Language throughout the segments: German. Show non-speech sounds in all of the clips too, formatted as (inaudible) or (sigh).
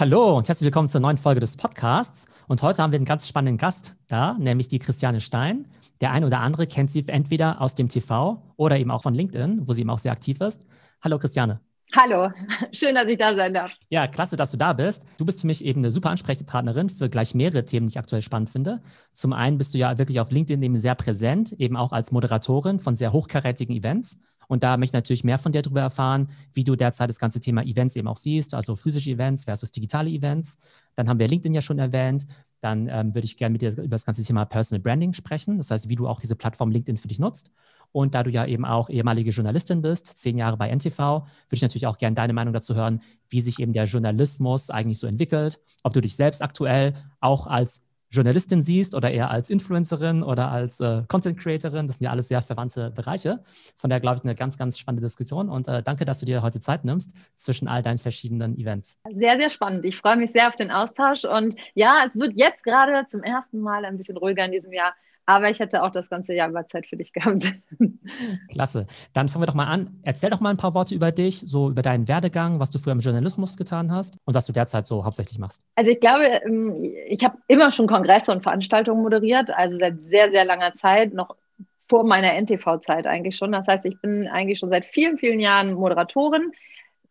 Hallo und herzlich willkommen zur neuen Folge des Podcasts. Und heute haben wir einen ganz spannenden Gast da, nämlich die Christiane Stein. Der eine oder andere kennt sie entweder aus dem TV oder eben auch von LinkedIn, wo sie eben auch sehr aktiv ist. Hallo Christiane. Hallo, (laughs) schön, dass ich da sein darf. Ja, klasse, dass du da bist. Du bist für mich eben eine super Ansprechpartnerin für gleich mehrere Themen, die ich aktuell spannend finde. Zum einen bist du ja wirklich auf LinkedIn eben sehr präsent, eben auch als Moderatorin von sehr hochkarätigen Events. Und da möchte ich natürlich mehr von dir darüber erfahren, wie du derzeit das ganze Thema Events eben auch siehst, also physische Events versus digitale Events. Dann haben wir LinkedIn ja schon erwähnt. Dann ähm, würde ich gerne mit dir über das ganze Thema Personal Branding sprechen. Das heißt, wie du auch diese Plattform LinkedIn für dich nutzt. Und da du ja eben auch ehemalige Journalistin bist, zehn Jahre bei NTV, würde ich natürlich auch gerne deine Meinung dazu hören, wie sich eben der Journalismus eigentlich so entwickelt, ob du dich selbst aktuell auch als Journalistin siehst oder eher als Influencerin oder als äh, Content Creatorin. Das sind ja alles sehr verwandte Bereiche. Von daher glaube ich eine ganz, ganz spannende Diskussion und äh, danke, dass du dir heute Zeit nimmst zwischen all deinen verschiedenen Events. Sehr, sehr spannend. Ich freue mich sehr auf den Austausch und ja, es wird jetzt gerade zum ersten Mal ein bisschen ruhiger in diesem Jahr. Aber ich hätte auch das ganze Jahr über Zeit für dich gehabt. (laughs) Klasse. Dann fangen wir doch mal an. Erzähl doch mal ein paar Worte über dich, so über deinen Werdegang, was du früher im Journalismus getan hast und was du derzeit so hauptsächlich machst. Also ich glaube, ähm, ich habe immer schon Kongresse und Veranstaltungen moderiert, also seit sehr, sehr langer Zeit, noch vor meiner NTV-Zeit eigentlich schon. Das heißt, ich bin eigentlich schon seit vielen, vielen Jahren Moderatorin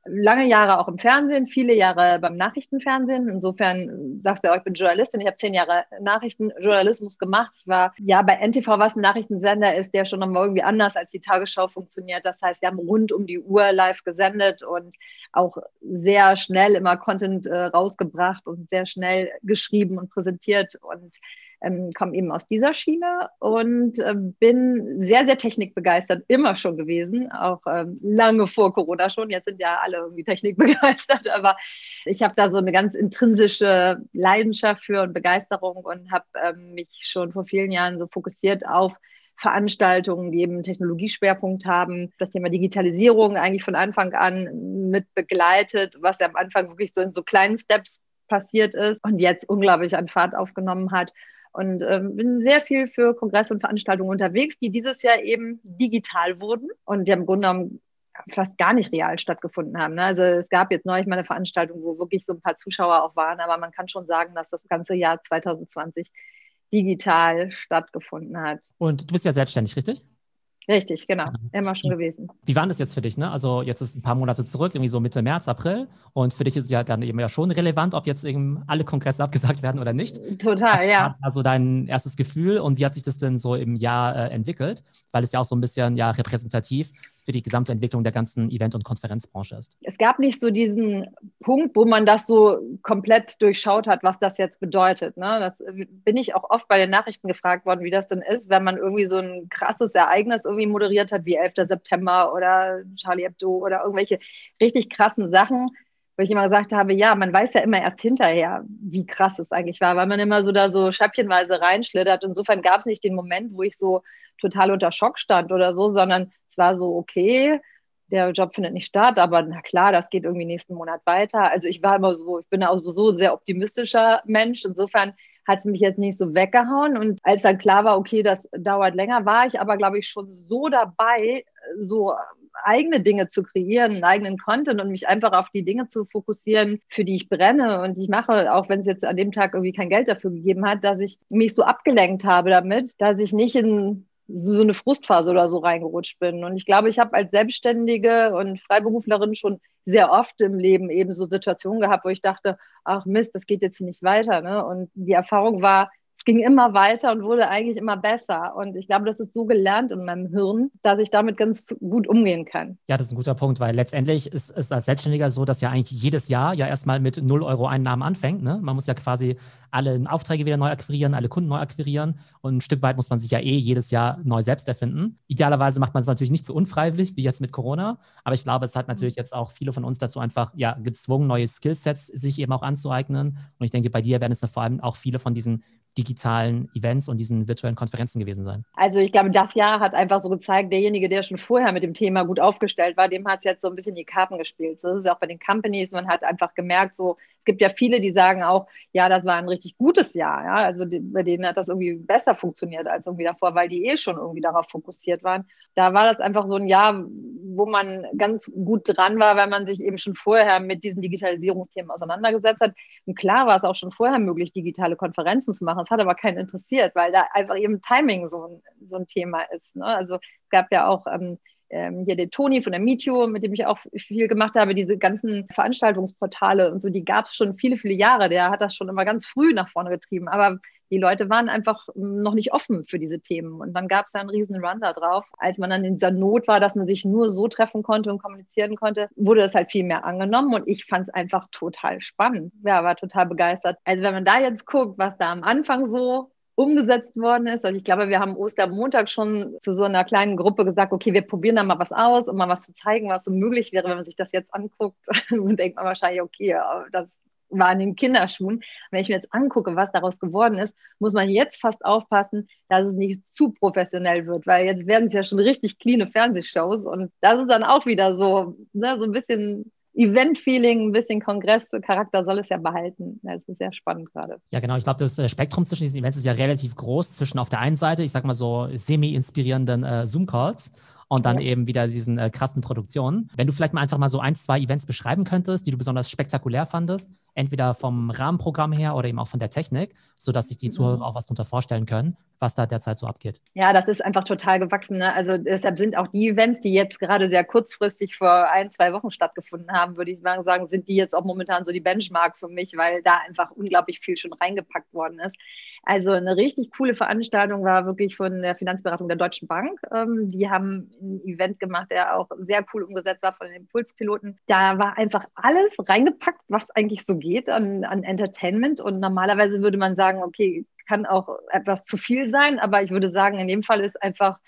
lange Jahre auch im Fernsehen, viele Jahre beim Nachrichtenfernsehen. Insofern sagst du ja auch, ich bin Journalistin. Ich habe zehn Jahre Nachrichtenjournalismus gemacht. Ich war ja bei NTV, was ein Nachrichtensender ist, der schon nochmal irgendwie anders als die Tagesschau funktioniert. Das heißt, wir haben rund um die Uhr live gesendet und auch sehr schnell immer Content äh, rausgebracht und sehr schnell geschrieben und präsentiert und ähm, komme eben aus dieser Schiene und äh, bin sehr, sehr technikbegeistert, immer schon gewesen, auch ähm, lange vor Corona schon. Jetzt sind ja alle irgendwie technikbegeistert, (laughs) aber ich habe da so eine ganz intrinsische Leidenschaft für und Begeisterung und habe ähm, mich schon vor vielen Jahren so fokussiert auf Veranstaltungen, die eben Technologieschwerpunkt haben, das Thema Digitalisierung eigentlich von Anfang an mit begleitet, was ja am Anfang wirklich so in so kleinen Steps passiert ist und jetzt unglaublich an Fahrt aufgenommen hat und ähm, bin sehr viel für Kongresse und Veranstaltungen unterwegs, die dieses Jahr eben digital wurden und die im Grunde genommen fast gar nicht real stattgefunden haben. Ne? Also es gab jetzt neulich mal eine Veranstaltung, wo wirklich so ein paar Zuschauer auch waren, aber man kann schon sagen, dass das ganze Jahr 2020 digital stattgefunden hat. Und du bist ja selbstständig, richtig? Richtig, genau. Immer schon gewesen. Wie war das jetzt für dich? Ne? Also jetzt ist ein paar Monate zurück, irgendwie so Mitte März, April. Und für dich ist es ja dann eben ja schon relevant, ob jetzt eben alle Kongresse (laughs) abgesagt werden oder nicht. Total, Was ja. Also dein erstes Gefühl und wie hat sich das denn so im Jahr äh, entwickelt? Weil es ja auch so ein bisschen ja repräsentativ für die gesamte Entwicklung der ganzen Event- und Konferenzbranche ist. Es gab nicht so diesen Punkt, wo man das so komplett durchschaut hat, was das jetzt bedeutet. Ne? Das bin ich auch oft bei den Nachrichten gefragt worden, wie das denn ist, wenn man irgendwie so ein krasses Ereignis irgendwie moderiert hat, wie 11. September oder Charlie Hebdo oder irgendwelche richtig krassen Sachen wo ich immer gesagt habe, ja, man weiß ja immer erst hinterher, wie krass es eigentlich war, weil man immer so da so schäppchenweise reinschlittert. Insofern gab es nicht den Moment, wo ich so total unter Schock stand oder so, sondern es war so, okay, der Job findet nicht statt, aber na klar, das geht irgendwie nächsten Monat weiter. Also ich war immer so, ich bin auch so ein sehr optimistischer Mensch. Insofern hat es mich jetzt nicht so weggehauen. Und als dann klar war, okay, das dauert länger, war ich aber, glaube ich, schon so dabei, so eigene Dinge zu kreieren, einen eigenen Content und mich einfach auf die Dinge zu fokussieren, für die ich brenne und die ich mache, auch wenn es jetzt an dem Tag irgendwie kein Geld dafür gegeben hat, dass ich mich so abgelenkt habe damit, dass ich nicht in so eine Frustphase oder so reingerutscht bin. Und ich glaube, ich habe als Selbstständige und Freiberuflerin schon sehr oft im Leben eben so Situationen gehabt, wo ich dachte, ach Mist, das geht jetzt hier nicht weiter. Ne? Und die Erfahrung war, ging immer weiter und wurde eigentlich immer besser. Und ich glaube, das ist so gelernt in meinem Hirn, dass ich damit ganz gut umgehen kann. Ja, das ist ein guter Punkt, weil letztendlich ist es als Selbstständiger so, dass ja eigentlich jedes Jahr ja erstmal mit 0 Euro Einnahmen anfängt. Ne? Man muss ja quasi alle Aufträge wieder neu akquirieren, alle Kunden neu akquirieren. Und ein Stück weit muss man sich ja eh jedes Jahr neu selbst erfinden. Idealerweise macht man es natürlich nicht so unfreiwillig wie jetzt mit Corona. Aber ich glaube, es hat natürlich mhm. jetzt auch viele von uns dazu einfach ja, gezwungen, neue Skillsets sich eben auch anzueignen. Und ich denke, bei dir werden es ja vor allem auch viele von diesen digitalen Events und diesen virtuellen Konferenzen gewesen sein? Also ich glaube, das Jahr hat einfach so gezeigt, derjenige, der schon vorher mit dem Thema gut aufgestellt war, dem hat es jetzt so ein bisschen die Karten gespielt. So ist auch bei den Companies. Man hat einfach gemerkt, so gibt ja viele, die sagen auch, ja, das war ein richtig gutes Jahr. Ja? Also bei denen hat das irgendwie besser funktioniert als irgendwie davor, weil die eh schon irgendwie darauf fokussiert waren. Da war das einfach so ein Jahr, wo man ganz gut dran war, weil man sich eben schon vorher mit diesen Digitalisierungsthemen auseinandergesetzt hat. Und klar war es auch schon vorher möglich, digitale Konferenzen zu machen. Es hat aber keinen interessiert, weil da einfach eben Timing so ein, so ein Thema ist. Ne? Also es gab ja auch ähm, ähm, hier der Toni von der Meetio, mit dem ich auch viel gemacht habe, diese ganzen Veranstaltungsportale und so, die gab es schon viele, viele Jahre. Der hat das schon immer ganz früh nach vorne getrieben. Aber die Leute waren einfach noch nicht offen für diese Themen. Und dann gab es einen riesen Run da drauf. Als man dann in dieser Not war, dass man sich nur so treffen konnte und kommunizieren konnte, wurde das halt viel mehr angenommen. Und ich fand es einfach total spannend. Ja, war total begeistert. Also wenn man da jetzt guckt, was da am Anfang so umgesetzt worden ist. Also ich glaube, wir haben Ostermontag schon zu so einer kleinen Gruppe gesagt, okay, wir probieren da mal was aus, um mal was zu zeigen, was so möglich wäre, wenn man sich das jetzt anguckt. (laughs) und denkt man wahrscheinlich, okay, das war in den Kinderschuhen. Wenn ich mir jetzt angucke, was daraus geworden ist, muss man jetzt fast aufpassen, dass es nicht zu professionell wird, weil jetzt werden es ja schon richtig cleane Fernsehshows und das ist dann auch wieder so, ne, so ein bisschen Event-Feeling, ein bisschen Kongress-Charakter soll es ja behalten. Das ist sehr spannend gerade. Ja, genau. Ich glaube, das äh, Spektrum zwischen diesen Events ist ja relativ groß. Zwischen auf der einen Seite, ich sag mal so, semi-inspirierenden äh, Zoom-Calls und dann ja. eben wieder diesen äh, krassen Produktionen. Wenn du vielleicht mal einfach mal so ein, zwei Events beschreiben könntest, die du besonders spektakulär fandest, entweder vom Rahmenprogramm her oder eben auch von der Technik, sodass sich die Zuhörer mhm. auch was darunter vorstellen können, was da derzeit so abgeht. Ja, das ist einfach total gewachsen. Ne? Also deshalb sind auch die Events, die jetzt gerade sehr kurzfristig vor ein, zwei Wochen stattgefunden haben, würde ich sagen, sind die jetzt auch momentan so die Benchmark für mich, weil da einfach unglaublich viel schon reingepackt worden ist. Also eine richtig coole Veranstaltung war wirklich von der Finanzberatung der Deutschen Bank. Ähm, die haben ein Event gemacht, der auch sehr cool umgesetzt war von den Impulspiloten. Da war einfach alles reingepackt, was eigentlich so geht an, an Entertainment. Und normalerweise würde man sagen, okay, kann auch etwas zu viel sein, aber ich würde sagen, in dem Fall ist einfach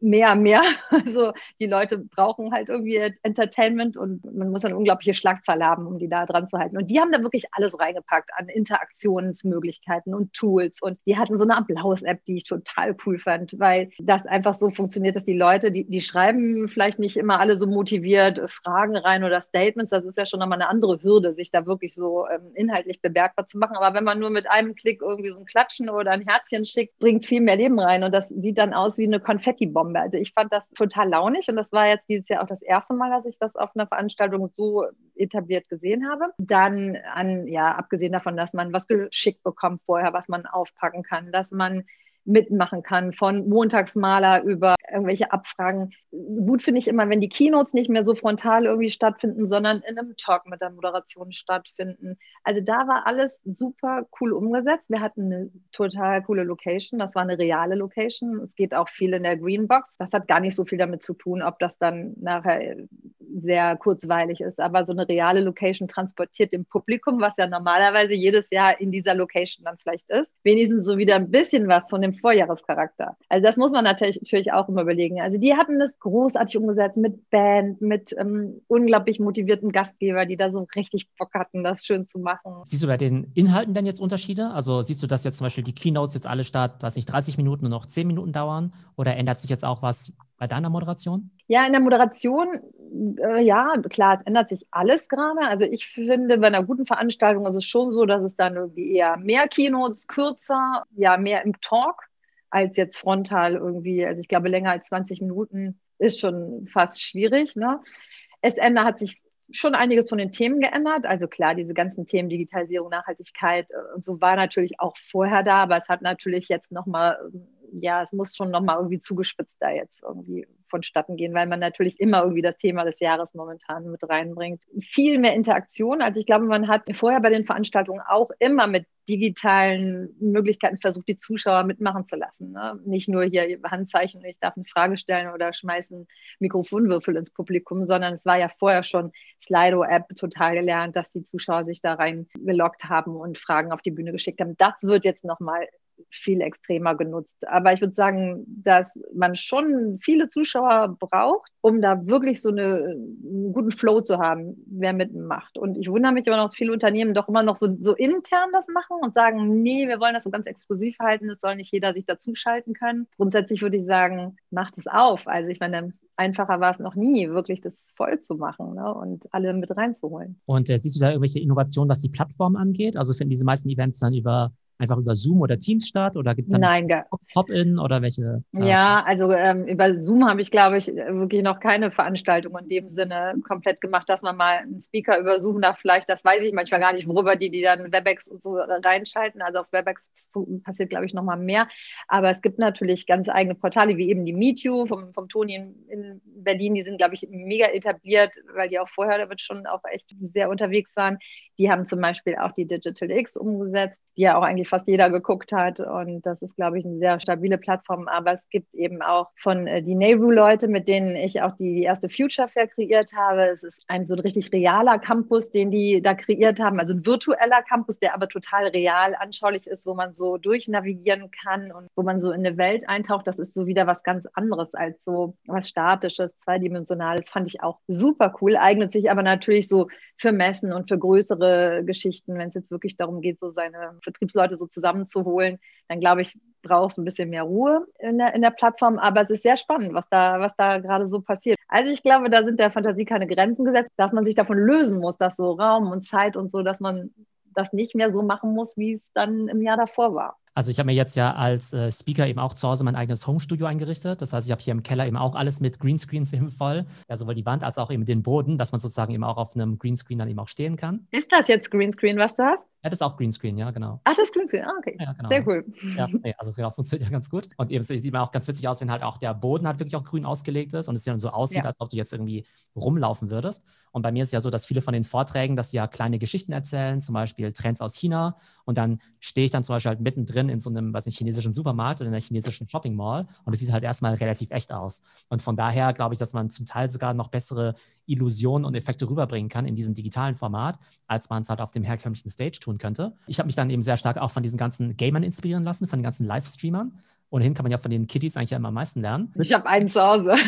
mehr, mehr. (laughs) Also die Leute brauchen halt irgendwie Entertainment und man muss eine unglaubliche Schlagzahl haben, um die da dran zu halten. Und die haben da wirklich alles reingepackt an Interaktionsmöglichkeiten und Tools. Und die hatten so eine Applaus-App, die ich total cool fand, weil das einfach so funktioniert, dass die Leute, die, die schreiben vielleicht nicht immer alle so motiviert Fragen rein oder Statements. Das ist ja schon nochmal eine andere Hürde, sich da wirklich so ähm, inhaltlich bemerkbar zu machen. Aber wenn man nur mit einem Klick irgendwie so ein Klatschen oder ein Herzchen schickt, bringt viel mehr Leben rein. Und das sieht dann aus wie eine Konfetti-Bombe. Bombe. Also ich fand das total launig und das war jetzt dieses Jahr auch das erste Mal, dass ich das auf einer Veranstaltung so etabliert gesehen habe. Dann an, ja, abgesehen davon, dass man was geschickt bekommt vorher, was man aufpacken kann, dass man mitmachen kann, von Montagsmaler über irgendwelche Abfragen. Gut finde ich immer, wenn die Keynotes nicht mehr so frontal irgendwie stattfinden, sondern in einem Talk mit der Moderation stattfinden. Also da war alles super cool umgesetzt. Wir hatten eine total coole Location. Das war eine reale Location. Es geht auch viel in der Greenbox. Das hat gar nicht so viel damit zu tun, ob das dann nachher sehr kurzweilig ist. Aber so eine reale Location transportiert dem Publikum, was ja normalerweise jedes Jahr in dieser Location dann vielleicht ist, wenigstens so wieder ein bisschen was von dem Vorjahrescharakter. Also das muss man natürlich auch immer überlegen. Also die hatten das großartig umgesetzt mit Band, mit ähm, unglaublich motivierten Gastgeber, die da so richtig Bock hatten, das schön zu machen. Siehst du bei den Inhalten denn jetzt Unterschiede? Also siehst du, dass jetzt zum Beispiel die Keynotes jetzt alle statt, weiß nicht, 30 Minuten und noch 10 Minuten dauern? Oder ändert sich jetzt auch was bei deiner Moderation? Ja, in der Moderation, äh, ja, klar, es ändert sich alles gerade. Also ich finde, bei einer guten Veranstaltung ist es schon so, dass es dann irgendwie eher mehr Keynotes, kürzer, ja, mehr im Talk als jetzt frontal irgendwie. Also ich glaube, länger als 20 Minuten ist schon fast schwierig. Ne? Es ändert, hat sich schon einiges von den Themen geändert. Also klar, diese ganzen Themen Digitalisierung, Nachhaltigkeit äh, und so war natürlich auch vorher da, aber es hat natürlich jetzt nochmal ja, es muss schon nochmal irgendwie zugespitzt da jetzt irgendwie vonstatten gehen, weil man natürlich immer irgendwie das Thema des Jahres momentan mit reinbringt. Viel mehr Interaktion. Also ich glaube, man hat vorher bei den Veranstaltungen auch immer mit digitalen Möglichkeiten versucht, die Zuschauer mitmachen zu lassen. Ne? Nicht nur hier Handzeichen, ich darf eine Frage stellen oder schmeißen Mikrofonwürfel ins Publikum, sondern es war ja vorher schon Slido-App total gelernt, dass die Zuschauer sich da rein gelockt haben und Fragen auf die Bühne geschickt haben. Das wird jetzt nochmal viel extremer genutzt. Aber ich würde sagen, dass man schon viele Zuschauer braucht, um da wirklich so eine, einen guten Flow zu haben, wer mitmacht. Und ich wundere mich immer noch, dass viele Unternehmen doch immer noch so, so intern das machen und sagen, nee, wir wollen das so ganz exklusiv halten, es soll nicht jeder sich dazuschalten können. Grundsätzlich würde ich sagen, macht es auf. Also ich meine, einfacher war es noch nie, wirklich das voll zu machen ne? und alle mit reinzuholen. Und äh, siehst du da irgendwelche Innovationen, was die Plattform angeht? Also finden diese meisten Events dann über einfach über Zoom oder Teams statt oder gibt es dann Pop-in oder welche? Äh, ja, also ähm, über Zoom habe ich, glaube ich, wirklich noch keine Veranstaltung in dem Sinne komplett gemacht, dass man mal einen Speaker über Zoom da vielleicht, das weiß ich manchmal gar nicht, worüber die, die dann WebEx und so reinschalten. Also auf WebEx passiert, glaube ich, noch mal mehr. Aber es gibt natürlich ganz eigene Portale, wie eben die MeetU vom, vom Toni in, in Berlin. Die sind, glaube ich, mega etabliert, weil die auch vorher damit schon auch echt sehr unterwegs waren. Die haben zum Beispiel auch die Digital X umgesetzt, die ja auch eigentlich fast jeder geguckt hat. Und das ist, glaube ich, eine sehr stabile Plattform. Aber es gibt eben auch von äh, die Nehru-Leute, mit denen ich auch die, die erste Future Fair kreiert habe. Es ist ein so ein richtig realer Campus, den die da kreiert haben. Also ein virtueller Campus, der aber total real anschaulich ist, wo man so durchnavigieren kann und wo man so in eine Welt eintaucht. Das ist so wieder was ganz anderes als so was Statisches, Zweidimensionales. Fand ich auch super cool. Eignet sich aber natürlich so für Messen und für größere Geschichten, wenn es jetzt wirklich darum geht, so seine Vertriebsleute so zusammenzuholen, dann glaube ich, braucht es ein bisschen mehr Ruhe in der, in der Plattform. Aber es ist sehr spannend, was da, was da gerade so passiert. Also ich glaube, da sind der Fantasie keine Grenzen gesetzt, dass man sich davon lösen muss, dass so Raum und Zeit und so, dass man das nicht mehr so machen muss, wie es dann im Jahr davor war. Also ich habe mir jetzt ja als äh, Speaker eben auch zu Hause mein eigenes Homestudio eingerichtet. Das heißt, ich habe hier im Keller eben auch alles mit Greenscreens (laughs) eben voll. Ja, sowohl die Wand als auch eben den Boden, dass man sozusagen eben auch auf einem Greenscreen dann eben auch stehen kann. Ist das jetzt Greenscreen, was du hast? Ja, das ist auch Greenscreen, ja, genau. Ach, das ist Greenscreen, ah, okay. Ja, genau. Sehr cool. Ja, also genau, funktioniert ja ganz gut. Und eben sieht man auch ganz witzig aus, wenn halt auch der Boden halt wirklich auch grün ausgelegt ist und es dann so aussieht, ja. als ob du jetzt irgendwie rumlaufen würdest. Und bei mir ist ja so, dass viele von den Vorträgen, dass sie ja kleine Geschichten erzählen, zum Beispiel Trends aus China. Und dann stehe ich dann zum Beispiel halt mittendrin in so einem, was nicht, chinesischen Supermarkt oder in einer chinesischen Shopping Mall und es sieht halt erstmal relativ echt aus. Und von daher glaube ich, dass man zum Teil sogar noch bessere Illusionen und Effekte rüberbringen kann in diesem digitalen Format, als man es halt auf dem herkömmlichen Stage tun könnte. Ich habe mich dann eben sehr stark auch von diesen ganzen Gamern inspirieren lassen, von den ganzen Livestreamern. Ohnehin kann man ja von den Kiddies eigentlich ja immer am meisten lernen. Ich habe einen zu Hause. (laughs)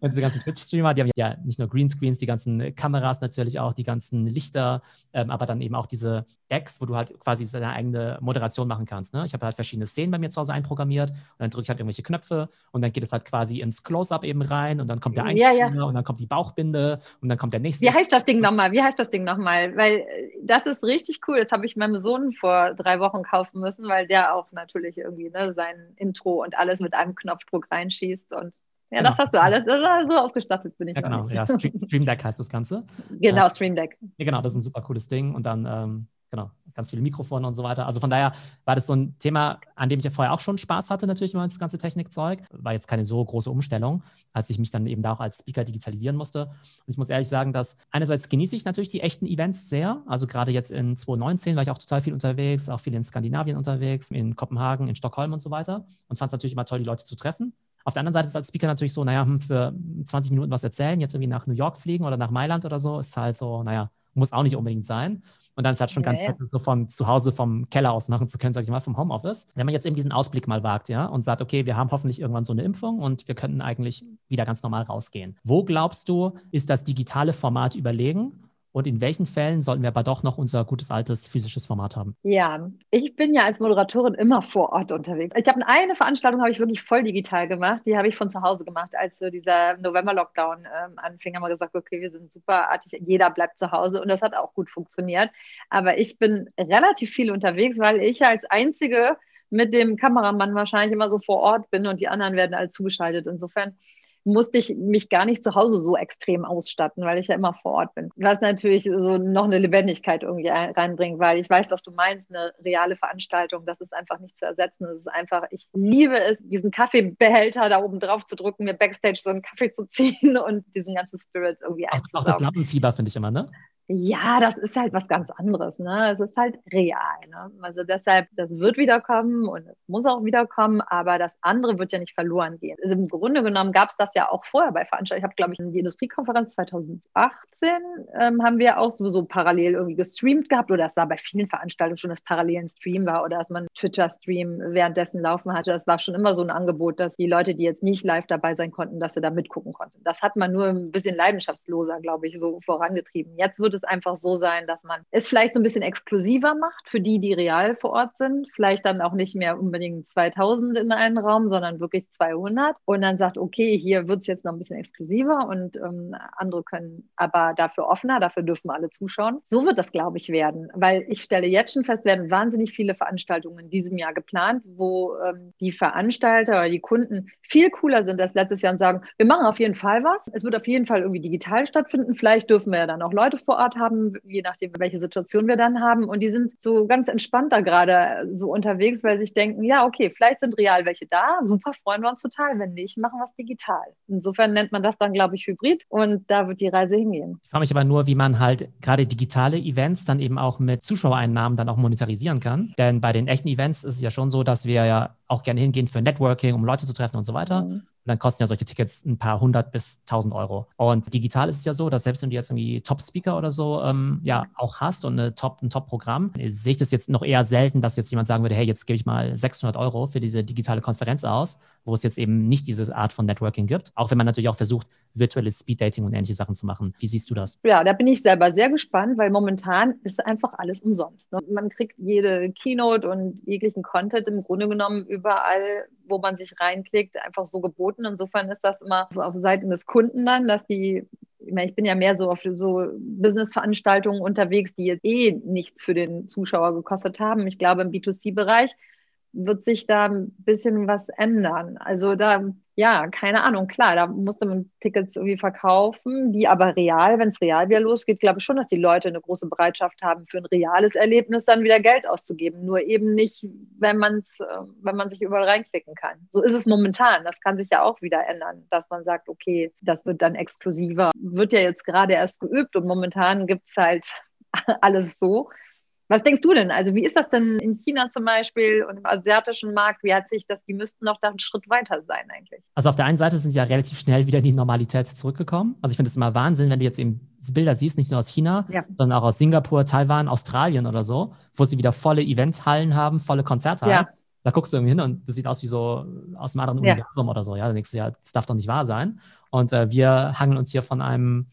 Und diese ganzen Twitch-Streamer, die haben ja nicht nur Greenscreens, die ganzen Kameras natürlich auch, die ganzen Lichter, ähm, aber dann eben auch diese Decks, wo du halt quasi deine eigene Moderation machen kannst. Ne? Ich habe halt verschiedene Szenen bei mir zu Hause einprogrammiert und dann drücke ich halt irgendwelche Knöpfe und dann geht es halt quasi ins Close-Up eben rein und dann kommt der Einspieler ja, ja. und dann kommt die Bauchbinde und dann kommt der nächste. Wie heißt das Ding nochmal? Wie heißt das Ding nochmal? Weil äh, das ist richtig cool. Das habe ich meinem Sohn vor drei Wochen kaufen müssen, weil der auch natürlich irgendwie ne, sein Intro und alles mit einem Knopfdruck reinschießt und ja, genau. das hast du alles. So ausgestattet bin ich. Ja, genau. Ja, (laughs) Stream Deck heißt das Ganze. Genau, Stream Deck. Ja, genau, das ist ein super cooles Ding. Und dann, ähm, genau, ganz viele Mikrofone und so weiter. Also von daher war das so ein Thema, an dem ich ja vorher auch schon Spaß hatte, natürlich immer das ganze Technikzeug. War jetzt keine so große Umstellung, als ich mich dann eben da auch als Speaker digitalisieren musste. Und ich muss ehrlich sagen, dass einerseits genieße ich natürlich die echten Events sehr. Also gerade jetzt in 2019 war ich auch total viel unterwegs, auch viel in Skandinavien unterwegs, in Kopenhagen, in Stockholm und so weiter. Und fand es natürlich immer toll, die Leute zu treffen. Auf der anderen Seite ist als Speaker natürlich so, naja, hm, für 20 Minuten was erzählen, jetzt irgendwie nach New York fliegen oder nach Mailand oder so, ist halt so, naja, muss auch nicht unbedingt sein. Und dann ist halt schon ja, ganz nett, so von zu Hause vom Keller aus machen zu können, sag ich mal, vom Homeoffice. Wenn man jetzt eben diesen Ausblick mal wagt, ja, und sagt, okay, wir haben hoffentlich irgendwann so eine Impfung und wir könnten eigentlich wieder ganz normal rausgehen. Wo glaubst du, ist das digitale Format überlegen? Und in welchen Fällen sollten wir aber doch noch unser gutes altes physisches Format haben? Ja, ich bin ja als Moderatorin immer vor Ort unterwegs. Ich habe eine Veranstaltung habe ich wirklich voll digital gemacht. Die habe ich von zu Hause gemacht, als so dieser November-Lockdown ähm, anfing. Haben wir gesagt, okay, wir sind superartig, jeder bleibt zu Hause und das hat auch gut funktioniert. Aber ich bin relativ viel unterwegs, weil ich als einzige mit dem Kameramann wahrscheinlich immer so vor Ort bin und die anderen werden alle zugeschaltet. Insofern musste ich mich gar nicht zu Hause so extrem ausstatten, weil ich ja immer vor Ort bin. Was natürlich so noch eine Lebendigkeit irgendwie reinbringt, weil ich weiß, was du meinst, eine reale Veranstaltung, das ist einfach nicht zu ersetzen. Das ist einfach, ich liebe es, diesen Kaffeebehälter da oben drauf zu drücken, mir Backstage so einen Kaffee zu (laughs) ziehen und diesen ganzen Spirit irgendwie einzusaugen. Auch das Lampenfieber finde ich immer, ne? Ja, das ist halt was ganz anderes. Ne? Es ist halt real. Ne? Also deshalb, das wird wiederkommen und es muss auch wiederkommen, aber das andere wird ja nicht verloren gehen. Also Im Grunde genommen gab es das ja auch vorher bei Veranstaltungen. Ich habe, glaube ich, in die Industriekonferenz 2018 ähm, haben wir auch sowieso parallel irgendwie gestreamt gehabt oder es war bei vielen Veranstaltungen schon, dass parallel ein Stream war oder dass man Twitter-Stream währenddessen laufen hatte. Das war schon immer so ein Angebot, dass die Leute, die jetzt nicht live dabei sein konnten, dass sie da mitgucken konnten. Das hat man nur ein bisschen leidenschaftsloser, glaube ich, so vorangetrieben. Jetzt wird es einfach so sein, dass man es vielleicht so ein bisschen exklusiver macht für die, die real vor Ort sind. Vielleicht dann auch nicht mehr unbedingt 2000 in einen Raum, sondern wirklich 200. Und dann sagt, okay, hier wird es jetzt noch ein bisschen exklusiver und ähm, andere können aber dafür offener, dafür dürfen alle zuschauen. So wird das, glaube ich, werden, weil ich stelle jetzt schon fest, werden wahnsinnig viele Veranstaltungen in diesem Jahr geplant, wo ähm, die Veranstalter oder die Kunden viel cooler sind als letztes Jahr und sagen, wir machen auf jeden Fall was. Es wird auf jeden Fall irgendwie digital stattfinden. Vielleicht dürfen wir ja dann auch Leute vor Ort haben, je nachdem, welche Situation wir dann haben. Und die sind so ganz entspannt da gerade so unterwegs, weil sie sich denken, ja, okay, vielleicht sind real welche da. Super, freuen wir uns total. Wenn nicht, machen wir es digital. Insofern nennt man das dann, glaube ich, Hybrid. Und da wird die Reise hingehen. Ich frage mich aber nur, wie man halt gerade digitale Events dann eben auch mit Zuschauereinnahmen dann auch monetarisieren kann. Denn bei den echten Events ist es ja schon so, dass wir ja auch gerne hingehen für Networking, um Leute zu treffen und so weiter. Mhm. Und dann kosten ja solche Tickets ein paar hundert bis tausend Euro. Und digital ist es ja so, dass selbst wenn du jetzt irgendwie Top-Speaker oder so ähm, ja auch hast und eine Top, ein Top-Programm, sehe ich das jetzt noch eher selten, dass jetzt jemand sagen würde, hey, jetzt gebe ich mal 600 Euro für diese digitale Konferenz aus, wo es jetzt eben nicht diese Art von Networking gibt. Auch wenn man natürlich auch versucht, virtuelles Speed-Dating und ähnliche Sachen zu machen. Wie siehst du das? Ja, da bin ich selber sehr gespannt, weil momentan ist einfach alles umsonst. Ne? Man kriegt jede Keynote und jeglichen Content im Grunde genommen überall wo man sich reinklickt, einfach so geboten. Insofern ist das immer auf Seiten des Kunden dann, dass die ich bin ja mehr so auf so Business-Veranstaltungen unterwegs, die jetzt eh nichts für den Zuschauer gekostet haben. Ich glaube, im B2C-Bereich wird sich da ein bisschen was ändern. Also da, ja, keine Ahnung, klar, da musste man Tickets irgendwie verkaufen, die aber real, wenn es real wieder losgeht, glaube ich schon, dass die Leute eine große Bereitschaft haben, für ein reales Erlebnis dann wieder Geld auszugeben. Nur eben nicht, wenn man es, äh, wenn man sich überall reinklicken kann. So ist es momentan. Das kann sich ja auch wieder ändern, dass man sagt, okay, das wird dann exklusiver. Wird ja jetzt gerade erst geübt und momentan gibt es halt (laughs) alles so. Was denkst du denn? Also wie ist das denn in China zum Beispiel und im asiatischen Markt? Wie hat sich das? Die müssten noch da einen Schritt weiter sein eigentlich. Also auf der einen Seite sind sie ja relativ schnell wieder in die Normalität zurückgekommen. Also ich finde es immer Wahnsinn, wenn du jetzt eben Bilder siehst, nicht nur aus China, ja. sondern auch aus Singapur, Taiwan, Australien oder so, wo sie wieder volle Eventhallen haben, volle Konzerte ja. Da guckst du irgendwie hin und das sieht aus wie so aus einem anderen ja. Universum oder so. Ja, da denkst du ja, das darf doch nicht wahr sein. Und äh, wir hangeln uns hier von einem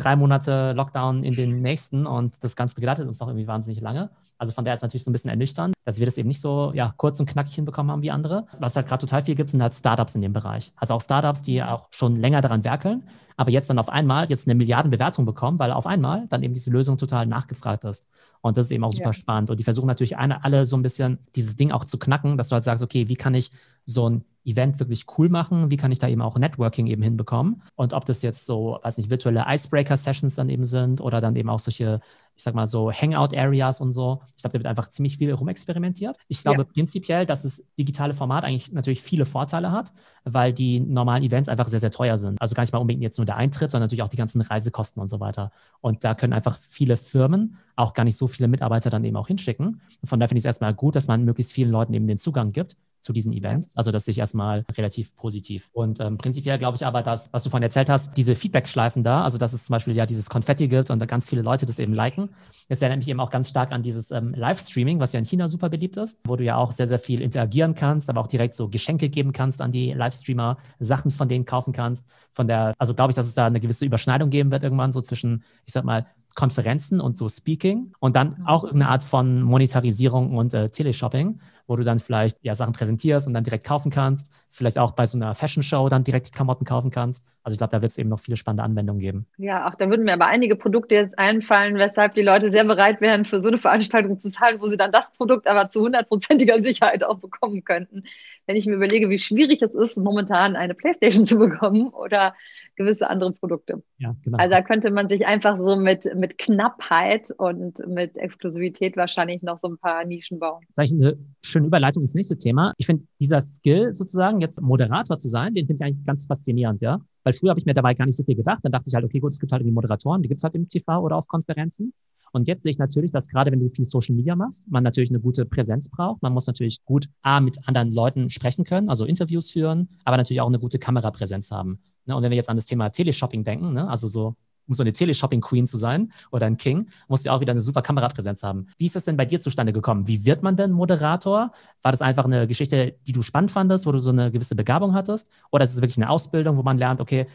drei Monate Lockdown in den nächsten und das Ganze begleitet uns noch irgendwie wahnsinnig lange. Also von daher ist natürlich so ein bisschen ernüchternd, dass wir das eben nicht so ja, kurz und knackig hinbekommen haben wie andere. Was halt gerade total viel gibt, sind halt Startups in dem Bereich. Also auch Startups, die auch schon länger daran werkeln, aber jetzt dann auf einmal jetzt eine Milliardenbewertung bekommen, weil auf einmal dann eben diese Lösung total nachgefragt ist. Und das ist eben auch super ja. spannend. Und die versuchen natürlich eine, alle so ein bisschen dieses Ding auch zu knacken, dass du halt sagst, okay, wie kann ich so ein Event wirklich cool machen? Wie kann ich da eben auch Networking eben hinbekommen? Und ob das jetzt so, weiß nicht, virtuelle Icebreaker-Sessions dann eben sind oder dann eben auch solche ich sag mal so Hangout-Areas und so. Ich glaube, da wird einfach ziemlich viel rumexperimentiert. Ich glaube ja. prinzipiell, dass das digitale Format eigentlich natürlich viele Vorteile hat, weil die normalen Events einfach sehr, sehr teuer sind. Also gar nicht mal unbedingt jetzt nur der Eintritt, sondern natürlich auch die ganzen Reisekosten und so weiter. Und da können einfach viele Firmen auch gar nicht so viele Mitarbeiter dann eben auch hinschicken. Und von daher finde ich es erstmal gut, dass man möglichst vielen Leuten eben den Zugang gibt zu diesen Events. Also das sehe ich erstmal relativ positiv. Und ähm, prinzipiell glaube ich aber, dass, was du vorhin erzählt hast, diese Feedback-Schleifen da, also dass es zum Beispiel ja dieses Konfetti gibt und da ganz viele Leute das eben liken, das erinnert mich eben auch ganz stark an dieses ähm, Livestreaming, was ja in China super beliebt ist, wo du ja auch sehr, sehr viel interagieren kannst, aber auch direkt so Geschenke geben kannst an die Livestreamer, Sachen von denen kaufen kannst. Von der, also glaube ich, dass es da eine gewisse Überschneidung geben wird irgendwann so zwischen, ich sag mal, Konferenzen und so Speaking und dann mhm. auch irgendeine Art von Monetarisierung und äh, Teleshopping, wo du dann vielleicht ja Sachen präsentierst und dann direkt kaufen kannst, vielleicht auch bei so einer Fashion Show dann direkt die Klamotten kaufen kannst. Also ich glaube, da wird es eben noch viele spannende Anwendungen geben. Ja, auch da würden mir aber einige Produkte jetzt einfallen, weshalb die Leute sehr bereit wären, für so eine Veranstaltung zu zahlen, wo sie dann das Produkt aber zu hundertprozentiger Sicherheit auch bekommen könnten. Wenn ich mir überlege, wie schwierig es ist, momentan eine Playstation (laughs) zu bekommen oder gewisse andere Produkte. Ja, genau. Also da könnte man sich einfach so mit, mit Knappheit und mit Exklusivität wahrscheinlich noch so ein paar Nischen bauen. Das ist eigentlich eine schöne Überleitung ins nächste Thema. Ich finde dieser Skill sozusagen, jetzt Moderator zu sein, den finde ich eigentlich ganz faszinierend, ja. Weil früher habe ich mir dabei gar nicht so viel gedacht. Dann dachte ich halt, okay, gut, es gibt halt irgendwie Moderatoren, die gibt es halt im TV oder auf Konferenzen. Und jetzt sehe ich natürlich, dass gerade wenn du viel Social Media machst, man natürlich eine gute Präsenz braucht. Man muss natürlich gut A, mit anderen Leuten sprechen können, also Interviews führen, aber natürlich auch eine gute Kamerapräsenz haben. Ne? Und wenn wir jetzt an das Thema Teleshopping denken, ne? also so um so eine Teleshopping-Queen zu sein oder ein King, musst du auch wieder eine super Kamerapräsenz haben. Wie ist das denn bei dir zustande gekommen? Wie wird man denn Moderator? War das einfach eine Geschichte, die du spannend fandest, wo du so eine gewisse Begabung hattest? Oder ist es wirklich eine Ausbildung, wo man lernt, okay,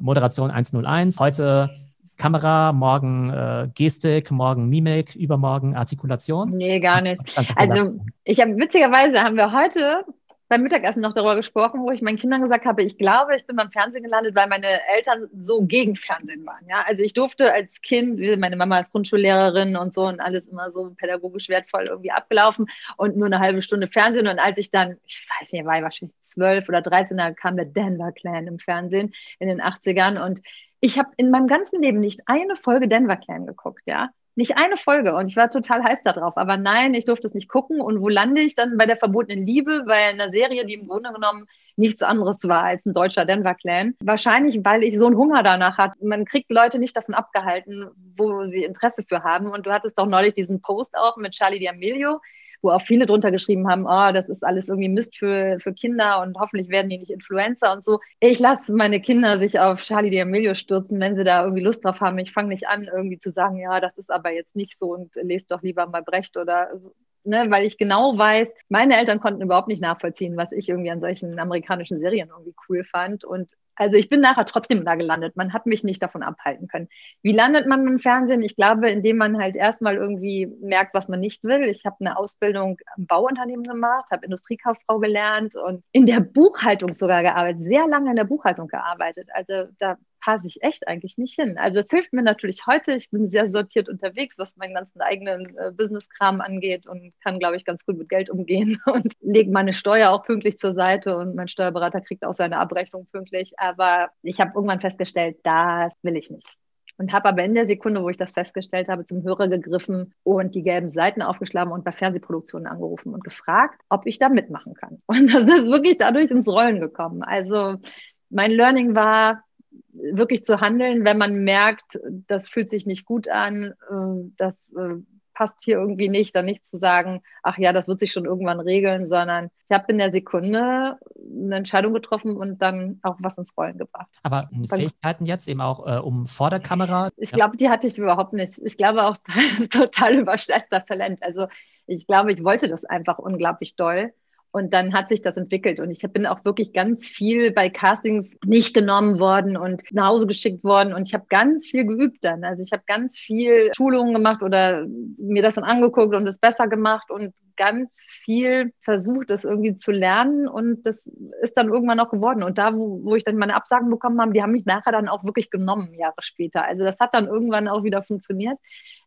Moderation 101, heute Kamera, morgen äh, Gestik, morgen Mimik, übermorgen Artikulation? Nee, gar nicht. Also ich habe witzigerweise haben wir heute beim Mittagessen noch darüber gesprochen, wo ich meinen Kindern gesagt habe, ich glaube, ich bin beim Fernsehen gelandet, weil meine Eltern so gegen Fernsehen waren. Ja? Also ich durfte als Kind, meine Mama ist Grundschullehrerin und so und alles immer so pädagogisch wertvoll irgendwie abgelaufen und nur eine halbe Stunde Fernsehen. Und als ich dann, ich weiß nicht, war ich wahrscheinlich zwölf oder dreizehn, da kam der Denver Clan im Fernsehen in den 80ern und ich habe in meinem ganzen Leben nicht eine Folge Denver Clan geguckt, ja. Nicht eine Folge und ich war total heiß darauf. Aber nein, ich durfte es nicht gucken. Und wo lande ich dann bei der verbotenen Liebe? Bei einer Serie, die im Grunde genommen nichts anderes war als ein deutscher Denver-Clan. Wahrscheinlich, weil ich so einen Hunger danach hatte. Man kriegt Leute nicht davon abgehalten, wo sie Interesse für haben. Und du hattest doch neulich diesen Post auch mit Charlie D'Amelio wo auch viele drunter geschrieben haben, oh, das ist alles irgendwie Mist für, für Kinder und hoffentlich werden die nicht Influencer und so. Ich lasse meine Kinder sich auf Charlie D'Amelio stürzen, wenn sie da irgendwie Lust drauf haben. Ich fange nicht an, irgendwie zu sagen, ja, das ist aber jetzt nicht so und lest doch lieber mal Brecht oder so. Ne, weil ich genau weiß, meine Eltern konnten überhaupt nicht nachvollziehen, was ich irgendwie an solchen amerikanischen Serien irgendwie cool fand. Und also ich bin nachher trotzdem da gelandet. Man hat mich nicht davon abhalten können. Wie landet man im Fernsehen? Ich glaube, indem man halt erstmal irgendwie merkt, was man nicht will. Ich habe eine Ausbildung im Bauunternehmen gemacht, habe Industriekauffrau gelernt und in der Buchhaltung sogar gearbeitet, sehr lange in der Buchhaltung gearbeitet. Also da passe ich echt eigentlich nicht hin. Also es hilft mir natürlich heute. Ich bin sehr sortiert unterwegs, was meinen ganzen eigenen äh, Business-Kram angeht und kann, glaube ich, ganz gut mit Geld umgehen (laughs) und lege meine Steuer auch pünktlich zur Seite und mein Steuerberater kriegt auch seine Abrechnung pünktlich. Aber ich habe irgendwann festgestellt, das will ich nicht. Und habe aber in der Sekunde, wo ich das festgestellt habe, zum Hörer gegriffen und die gelben Seiten aufgeschlagen und bei Fernsehproduktionen angerufen und gefragt, ob ich da mitmachen kann. (laughs) Und das ist wirklich dadurch ins Rollen gekommen. Also mein Learning war, wirklich zu handeln, wenn man merkt, das fühlt sich nicht gut an, äh, das äh, passt hier irgendwie nicht, dann nicht zu sagen, ach ja, das wird sich schon irgendwann regeln, sondern ich habe in der Sekunde eine Entscheidung getroffen und dann auch was ins Rollen gebracht. Aber Fähigkeiten jetzt eben auch äh, um vor der Kamera? Ich glaube, die hatte ich überhaupt nicht. Ich glaube auch, (laughs) das ist total überschätzter Talent. Also ich glaube, ich wollte das einfach unglaublich doll. Und dann hat sich das entwickelt. Und ich bin auch wirklich ganz viel bei Castings nicht genommen worden und nach Hause geschickt worden. Und ich habe ganz viel geübt dann. Also ich habe ganz viel Schulungen gemacht oder mir das dann angeguckt und es besser gemacht und ganz viel versucht, das irgendwie zu lernen. Und das ist dann irgendwann auch geworden. Und da, wo, wo ich dann meine Absagen bekommen habe, die haben mich nachher dann auch wirklich genommen, Jahre später. Also das hat dann irgendwann auch wieder funktioniert.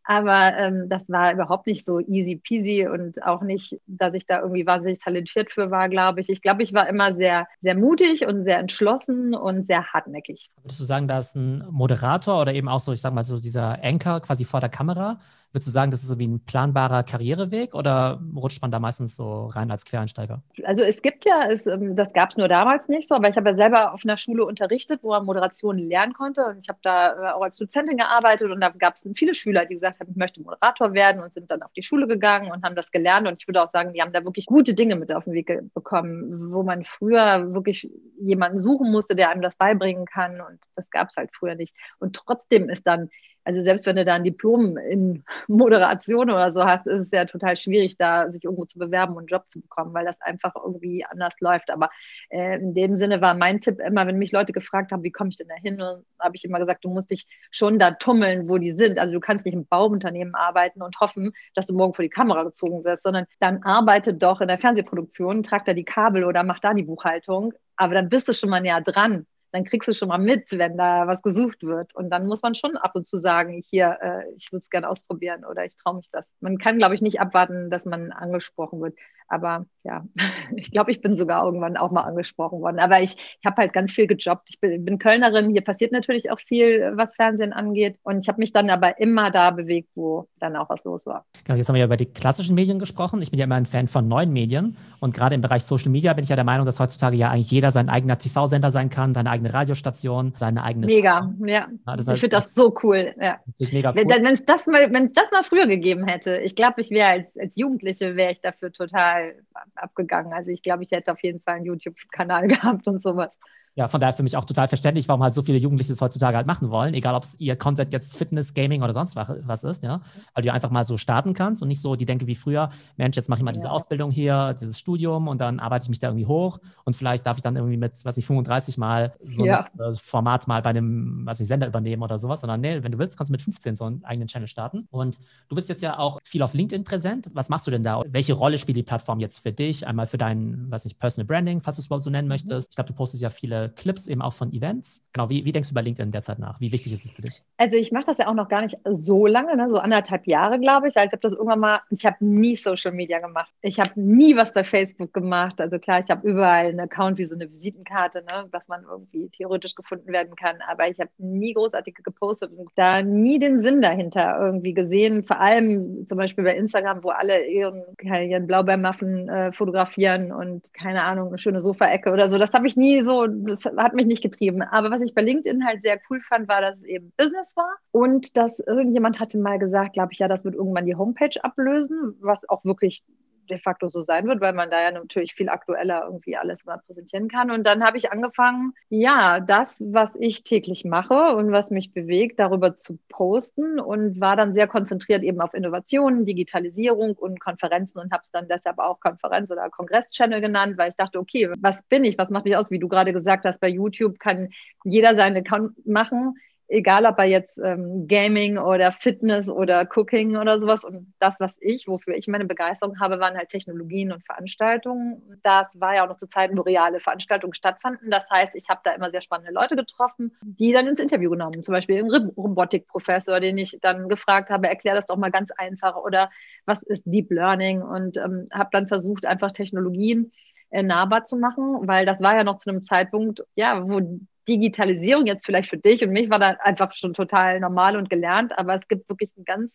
Aber ähm, das war überhaupt nicht so easy peasy und auch nicht, dass ich da irgendwie wahnsinnig talentiert für war, glaube ich. Ich glaube, ich war immer sehr, sehr mutig und sehr entschlossen und sehr hartnäckig. Würdest du sagen, da ist ein Moderator oder eben auch so, ich sag mal so dieser Anchor quasi vor der Kamera, Würdest du sagen, das ist so wie ein planbarer Karriereweg oder rutscht man da meistens so rein als Quereinsteiger? Also es gibt ja, es, ähm, das gab es nur damals nicht so, aber ich habe ja selber auf einer Schule unterrichtet, wo man Moderation lernen konnte und ich habe da äh, auch als Dozentin gearbeitet und da gab es viele Schüler, die gesagt haben, ich möchte Moderator werden und sind dann auf die Schule gegangen und haben das gelernt und ich würde auch sagen, die haben da wirklich gute Dinge mit auf den Weg bekommen, wo man früher wirklich jemanden suchen musste, der einem das beibringen kann und das gab es halt früher nicht. Und trotzdem ist dann also selbst wenn du da ein Diplom in (laughs) Moderation oder so hast, ist es ja total schwierig, da sich irgendwo zu bewerben und einen Job zu bekommen, weil das einfach irgendwie anders läuft. Aber äh, in dem Sinne war mein Tipp immer, wenn mich Leute gefragt haben, wie komme ich denn da hin, habe ich immer gesagt, du musst dich schon da tummeln, wo die sind. Also du kannst nicht im Bauunternehmen arbeiten und hoffen, dass du morgen vor die Kamera gezogen wirst, sondern dann arbeite doch in der Fernsehproduktion, trag da die Kabel oder mach da die Buchhaltung. Aber dann bist du schon mal näher dran dann kriegst du schon mal mit, wenn da was gesucht wird. Und dann muss man schon ab und zu sagen, hier, äh, ich würde es gerne ausprobieren oder ich traue mich das. Man kann, glaube ich, nicht abwarten, dass man angesprochen wird. Aber ja, (laughs) ich glaube, ich bin sogar irgendwann auch mal angesprochen worden. Aber ich, ich habe halt ganz viel gejobbt. Ich bin, bin, Kölnerin. Hier passiert natürlich auch viel, was Fernsehen angeht. Und ich habe mich dann aber immer da bewegt, wo dann auch was los war. Genau, jetzt haben wir ja über die klassischen Medien gesprochen. Ich bin ja immer ein Fan von neuen Medien. Und gerade im Bereich Social Media bin ich ja der Meinung, dass heutzutage ja eigentlich jeder sein eigener TV-Sender sein kann, seine eigene Radiostation, seine eigene. Mega, ja. ja ich finde das so cool. Ja. Mega cool. Wenn es das, mal, das mal früher gegeben hätte, ich glaube, ich wäre als, als Jugendliche, wäre ich dafür total abgegangen. Also ich glaube, ich hätte auf jeden Fall einen YouTube-Kanal (laughs) gehabt und sowas. Ja, von daher für mich auch total verständlich, warum halt so viele Jugendliche das heutzutage halt machen wollen, egal ob es ihr Content jetzt Fitness, Gaming oder sonst was ist, ja. Weil du einfach mal so starten kannst und nicht so die denke wie früher, Mensch, jetzt mache ich mal diese ja. Ausbildung hier, dieses Studium und dann arbeite ich mich da irgendwie hoch und vielleicht darf ich dann irgendwie mit, was ich, 35 mal so ja. ein Format mal bei einem, was ich, Sender übernehmen oder sowas, sondern nee, wenn du willst, kannst du mit 15 so einen eigenen Channel starten. Und du bist jetzt ja auch viel auf LinkedIn präsent. Was machst du denn da? Welche Rolle spielt die Plattform jetzt für dich? Einmal für dein, was nicht, Personal Branding, falls du es überhaupt so nennen möchtest. Ich glaube, du postest ja viele Clips eben auch von Events. Genau, wie, wie denkst du über LinkedIn derzeit nach? Wie wichtig ist es für dich? Also ich mache das ja auch noch gar nicht so lange, ne? so anderthalb Jahre, glaube ich. Ich habe das irgendwann mal, ich habe nie Social Media gemacht. Ich habe nie was bei Facebook gemacht. Also klar, ich habe überall einen Account wie so eine Visitenkarte, ne? was man irgendwie theoretisch gefunden werden kann. Aber ich habe nie großartig gepostet und da nie den Sinn dahinter irgendwie gesehen. Vor allem zum Beispiel bei Instagram, wo alle ihren, ihren Blaubeermuffin äh, fotografieren und keine Ahnung, eine schöne Sofaecke oder so. Das habe ich nie so, das hat mich nicht getrieben. Aber was ich bei LinkedIn halt sehr cool fand, war, dass es eben Business war und dass irgendjemand hatte mal gesagt, glaube ich, ja, das wird irgendwann die Homepage ablösen, was auch wirklich de facto so sein wird, weil man da ja natürlich viel aktueller irgendwie alles mal präsentieren kann. Und dann habe ich angefangen, ja, das, was ich täglich mache und was mich bewegt, darüber zu posten und war dann sehr konzentriert eben auf Innovationen, Digitalisierung und Konferenzen und habe es dann deshalb auch Konferenz- oder Kongress-Channel genannt, weil ich dachte, okay, was bin ich, was macht mich aus? Wie du gerade gesagt hast, bei YouTube kann jeder seinen Account machen egal ob er jetzt ähm, Gaming oder Fitness oder Cooking oder sowas. Und das, was ich, wofür ich meine Begeisterung habe, waren halt Technologien und Veranstaltungen. Das war ja auch noch zu Zeiten, wo reale Veranstaltungen stattfanden. Das heißt, ich habe da immer sehr spannende Leute getroffen, die dann ins Interview genommen. Zum Beispiel einen Robotikprofessor, den ich dann gefragt habe, erklär das doch mal ganz einfach oder was ist Deep Learning? Und ähm, habe dann versucht, einfach Technologien äh, nahbar zu machen, weil das war ja noch zu einem Zeitpunkt, ja, wo Digitalisierung jetzt vielleicht für dich und mich war da einfach schon total normal und gelernt, aber es gibt wirklich eine ganz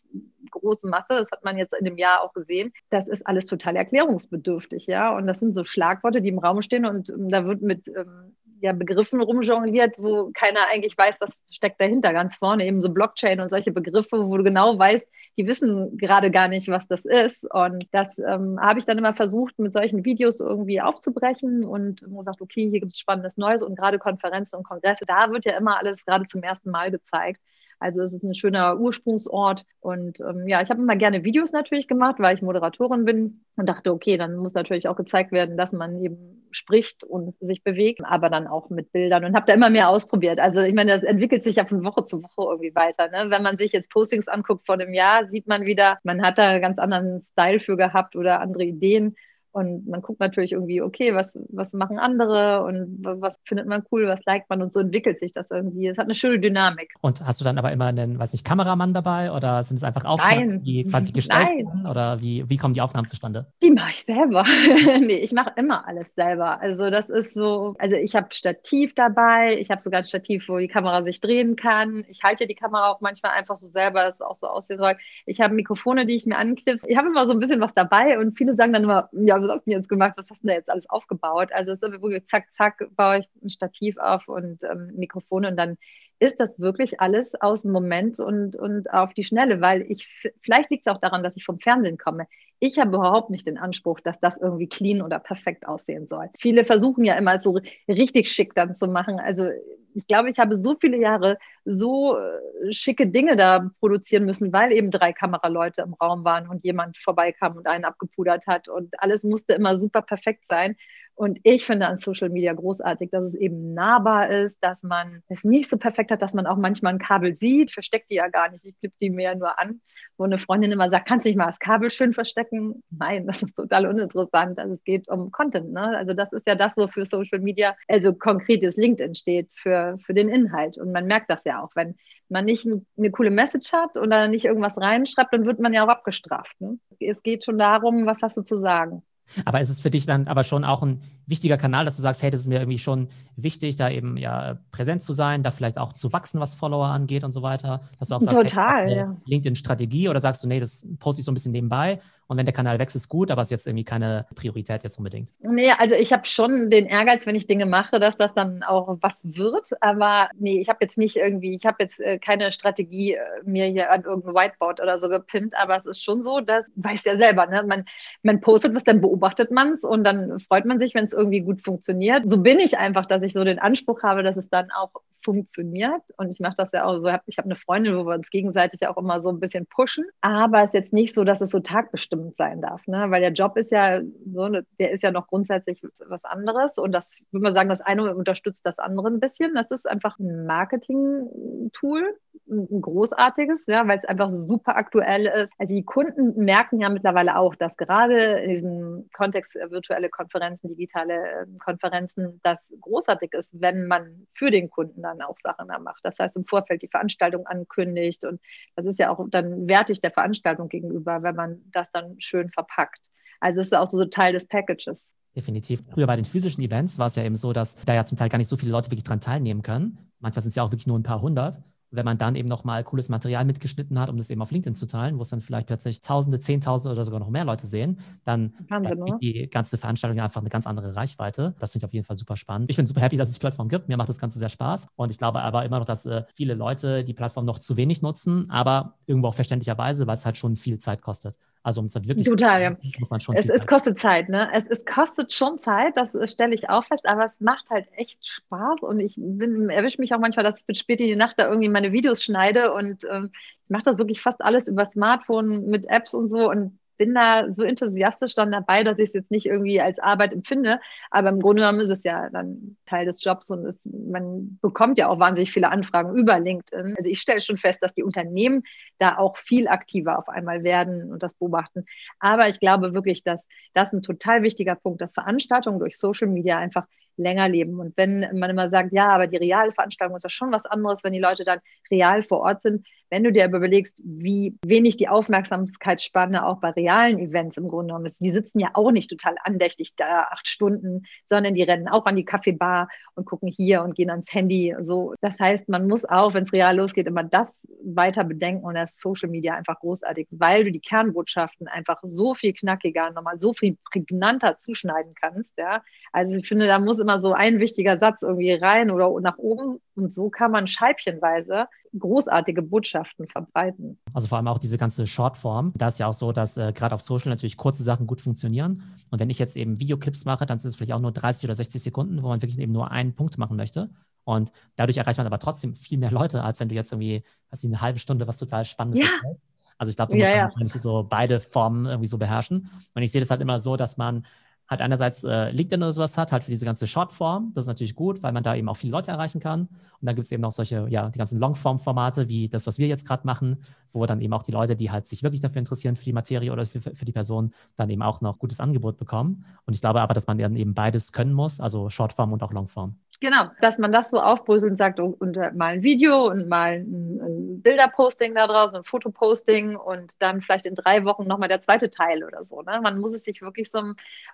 große Masse, das hat man jetzt in dem Jahr auch gesehen, das ist alles total erklärungsbedürftig, ja, und das sind so Schlagworte, die im Raum stehen und ähm, da wird mit ähm, ja, Begriffen rumjongliert, wo keiner eigentlich weiß, was steckt dahinter. Ganz vorne, eben so Blockchain und solche Begriffe, wo du genau weißt, die wissen gerade gar nicht, was das ist. Und das ähm, habe ich dann immer versucht, mit solchen Videos irgendwie aufzubrechen und gesagt, okay, hier gibt es spannendes Neues und gerade Konferenzen und Kongresse, da wird ja immer alles gerade zum ersten Mal gezeigt. Also es ist ein schöner Ursprungsort. Und ähm, ja, ich habe immer gerne Videos natürlich gemacht, weil ich Moderatorin bin und dachte, okay, dann muss natürlich auch gezeigt werden, dass man eben spricht und sich bewegt, aber dann auch mit Bildern und habe da immer mehr ausprobiert. Also ich meine, das entwickelt sich ja von Woche zu Woche irgendwie weiter. Ne? Wenn man sich jetzt Postings anguckt vor einem Jahr, sieht man wieder, man hat da einen ganz anderen Style für gehabt oder andere Ideen. Und man guckt natürlich irgendwie, okay, was, was machen andere und was findet man cool, was liked man und so entwickelt sich das irgendwie. Es hat eine schöne Dynamik. Und hast du dann aber immer einen, weiß nicht, Kameramann dabei oder sind es einfach Aufnahmen, Nein. die quasi gestellt Nein. werden? Oder wie, wie kommen die Aufnahmen zustande? Die mache ich selber. (laughs) nee, ich mache immer alles selber. Also das ist so, also ich habe Stativ dabei, ich habe sogar ein Stativ, wo die Kamera sich drehen kann. Ich halte die Kamera auch manchmal einfach so selber, dass es auch so aussehen soll. Ich habe Mikrofone, die ich mir anknipse. Ich habe immer so ein bisschen was dabei und viele sagen dann immer, ja, was hast du jetzt gemacht? Was hast du da jetzt alles aufgebaut? Also es ist wirklich zack, zack, baue ich ein Stativ auf und ähm, Mikrofone und dann ist das wirklich alles aus dem Moment und, und auf die Schnelle, weil ich, vielleicht liegt es auch daran, dass ich vom Fernsehen komme. Ich habe überhaupt nicht den Anspruch, dass das irgendwie clean oder perfekt aussehen soll. Viele versuchen ja immer so richtig schick dann zu machen. Also ich glaube, ich habe so viele Jahre so äh, schicke Dinge da produzieren müssen, weil eben drei Kameraleute im Raum waren und jemand vorbeikam und einen abgepudert hat und alles musste immer super perfekt sein. Und ich finde an Social Media großartig, dass es eben nahbar ist, dass man es nicht so perfekt hat, dass man auch manchmal ein Kabel sieht. Ich verstecke die ja gar nicht, ich klippe die mir ja nur an. Wo eine Freundin immer sagt, kannst du nicht mal das Kabel schön verstecken? Nein, das ist total uninteressant. Also es geht um Content. Ne? Also das ist ja das, wofür Social Media, also konkretes LinkedIn steht für, für den Inhalt. Und man merkt das ja auch, wenn man nicht eine coole Message hat oder nicht irgendwas reinschreibt, dann wird man ja auch abgestraft. Ne? Es geht schon darum, was hast du zu sagen. Aber ist es für dich dann aber schon auch ein wichtiger Kanal, dass du sagst, hey, das ist mir irgendwie schon wichtig, da eben ja präsent zu sein, da vielleicht auch zu wachsen, was Follower angeht und so weiter? Dass du auch sagst, Total, hey, ja. LinkedIn-Strategie oder sagst du, nee, das poste ich so ein bisschen nebenbei und wenn der Kanal wächst, ist gut, aber es ist jetzt irgendwie keine Priorität jetzt unbedingt. Nee, also ich habe schon den Ehrgeiz, wenn ich Dinge mache, dass das dann auch was wird. Aber nee, ich habe jetzt nicht irgendwie, ich habe jetzt äh, keine Strategie äh, mir hier an irgendein Whiteboard oder so gepinnt, aber es ist schon so, das weiß ja selber, ne? Man, man postet was, dann beobachtet man es und dann freut man sich, wenn es irgendwie gut funktioniert. So bin ich einfach, dass ich so den Anspruch habe, dass es dann auch funktioniert. Und ich mache das ja auch so. Ich habe eine Freundin, wo wir uns gegenseitig auch immer so ein bisschen pushen. Aber es ist jetzt nicht so, dass es so tagbestimmt sein darf, ne? weil der Job ist ja so, der ist ja noch grundsätzlich was anderes. Und das würde man sagen, das eine unterstützt das andere ein bisschen. Das ist einfach ein Marketing-Tool, ein großartiges, ja, weil es einfach super aktuell ist. Also die Kunden merken ja mittlerweile auch, dass gerade in diesem Kontext virtuelle Konferenzen, digitale ähm, Konferenzen, das großartig ist, wenn man für den Kunden dann auch Sachen da macht. Das heißt, im Vorfeld die Veranstaltung ankündigt und das ist ja auch dann wertig der Veranstaltung gegenüber, wenn man das dann schön verpackt. Also es ist auch so Teil des Packages. Definitiv. Früher bei den physischen Events war es ja eben so, dass da ja zum Teil gar nicht so viele Leute wirklich dran teilnehmen können. Manchmal sind es ja auch wirklich nur ein paar hundert wenn man dann eben nochmal cooles Material mitgeschnitten hat, um das eben auf LinkedIn zu teilen, wo es dann vielleicht plötzlich Tausende, Zehntausende oder sogar noch mehr Leute sehen, dann Wahnsinn, ne? die ganze Veranstaltung einfach eine ganz andere Reichweite. Das finde ich auf jeden Fall super spannend. Ich bin super happy, dass es die Plattform gibt. Mir macht das Ganze sehr Spaß. Und ich glaube aber immer noch, dass äh, viele Leute die Plattform noch zu wenig nutzen, aber irgendwo auch verständlicherweise, weil es halt schon viel Zeit kostet. Also um es halt wirklich Total, ja. muss man schon. Es, es kostet Zeit, ne? Es, es kostet schon Zeit, das stelle ich auch fest, aber es macht halt echt Spaß und ich erwische mich auch manchmal, dass ich bis spät in die Nacht da irgendwie meine Videos schneide und ähm, ich mache das wirklich fast alles über Smartphone mit Apps und so und bin da so enthusiastisch dann dabei, dass ich es jetzt nicht irgendwie als Arbeit empfinde. Aber im Grunde genommen ist es ja dann Teil des Jobs und es, man bekommt ja auch wahnsinnig viele Anfragen über LinkedIn. Also ich stelle schon fest, dass die Unternehmen da auch viel aktiver auf einmal werden und das beobachten. Aber ich glaube wirklich, dass das ein total wichtiger Punkt, dass Veranstaltungen durch Social Media einfach länger leben. Und wenn man immer sagt, ja, aber die reale Veranstaltung ist ja schon was anderes, wenn die Leute dann real vor Ort sind, wenn du dir überlegst, wie wenig die Aufmerksamkeitsspanne auch bei realen Events im Grunde genommen ist, die sitzen ja auch nicht total andächtig da acht Stunden, sondern die rennen auch an die Kaffeebar und gucken hier und gehen ans Handy. So, das heißt, man muss auch, wenn es real losgeht, immer das weiter bedenken und das Social Media einfach großartig, weil du die Kernbotschaften einfach so viel knackiger, nochmal so viel prägnanter zuschneiden kannst. Ja, also ich finde, da muss immer so ein wichtiger Satz irgendwie rein oder nach oben und so kann man scheibchenweise großartige Botschaften verbreiten. Also vor allem auch diese ganze Shortform. Da ist ja auch so, dass äh, gerade auf Social natürlich kurze Sachen gut funktionieren. Und wenn ich jetzt eben Videoclips mache, dann sind es vielleicht auch nur 30 oder 60 Sekunden, wo man wirklich eben nur einen Punkt machen möchte. Und dadurch erreicht man aber trotzdem viel mehr Leute, als wenn du jetzt irgendwie, ich, eine halbe Stunde was total Spannendes ja. Erzählst. Also ich glaube, du musst ja, ja. so beide Formen irgendwie so beherrschen. Und ich sehe das halt immer so, dass man halt einerseits äh, LinkedIn oder sowas hat, halt für diese ganze Shortform. Das ist natürlich gut, weil man da eben auch viele Leute erreichen kann. Und dann gibt es eben auch solche, ja, die ganzen Longform-Formate, wie das, was wir jetzt gerade machen, wo dann eben auch die Leute, die halt sich wirklich dafür interessieren, für die Materie oder für, für die Person, dann eben auch noch gutes Angebot bekommen. Und ich glaube aber, dass man dann eben beides können muss, also Shortform und auch Longform. Genau, dass man das so aufbröselt und sagt, und, und mal ein Video und mal ein, ein Bilderposting da draußen, ein Fotoposting und dann vielleicht in drei Wochen nochmal der zweite Teil oder so. Ne? Man muss es sich wirklich so,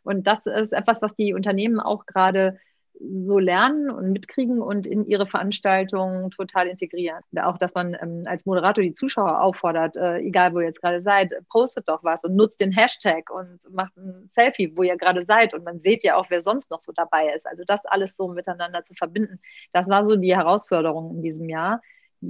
und das ist etwas, was die Unternehmen auch gerade so lernen und mitkriegen und in ihre Veranstaltungen total integrieren. auch, dass man ähm, als Moderator die Zuschauer auffordert, äh, egal wo ihr jetzt gerade seid, postet doch was und nutzt den Hashtag und macht ein Selfie, wo ihr gerade seid und man seht ja auch, wer sonst noch so dabei ist. Also das alles so miteinander zu verbinden, das war so die Herausforderung in diesem Jahr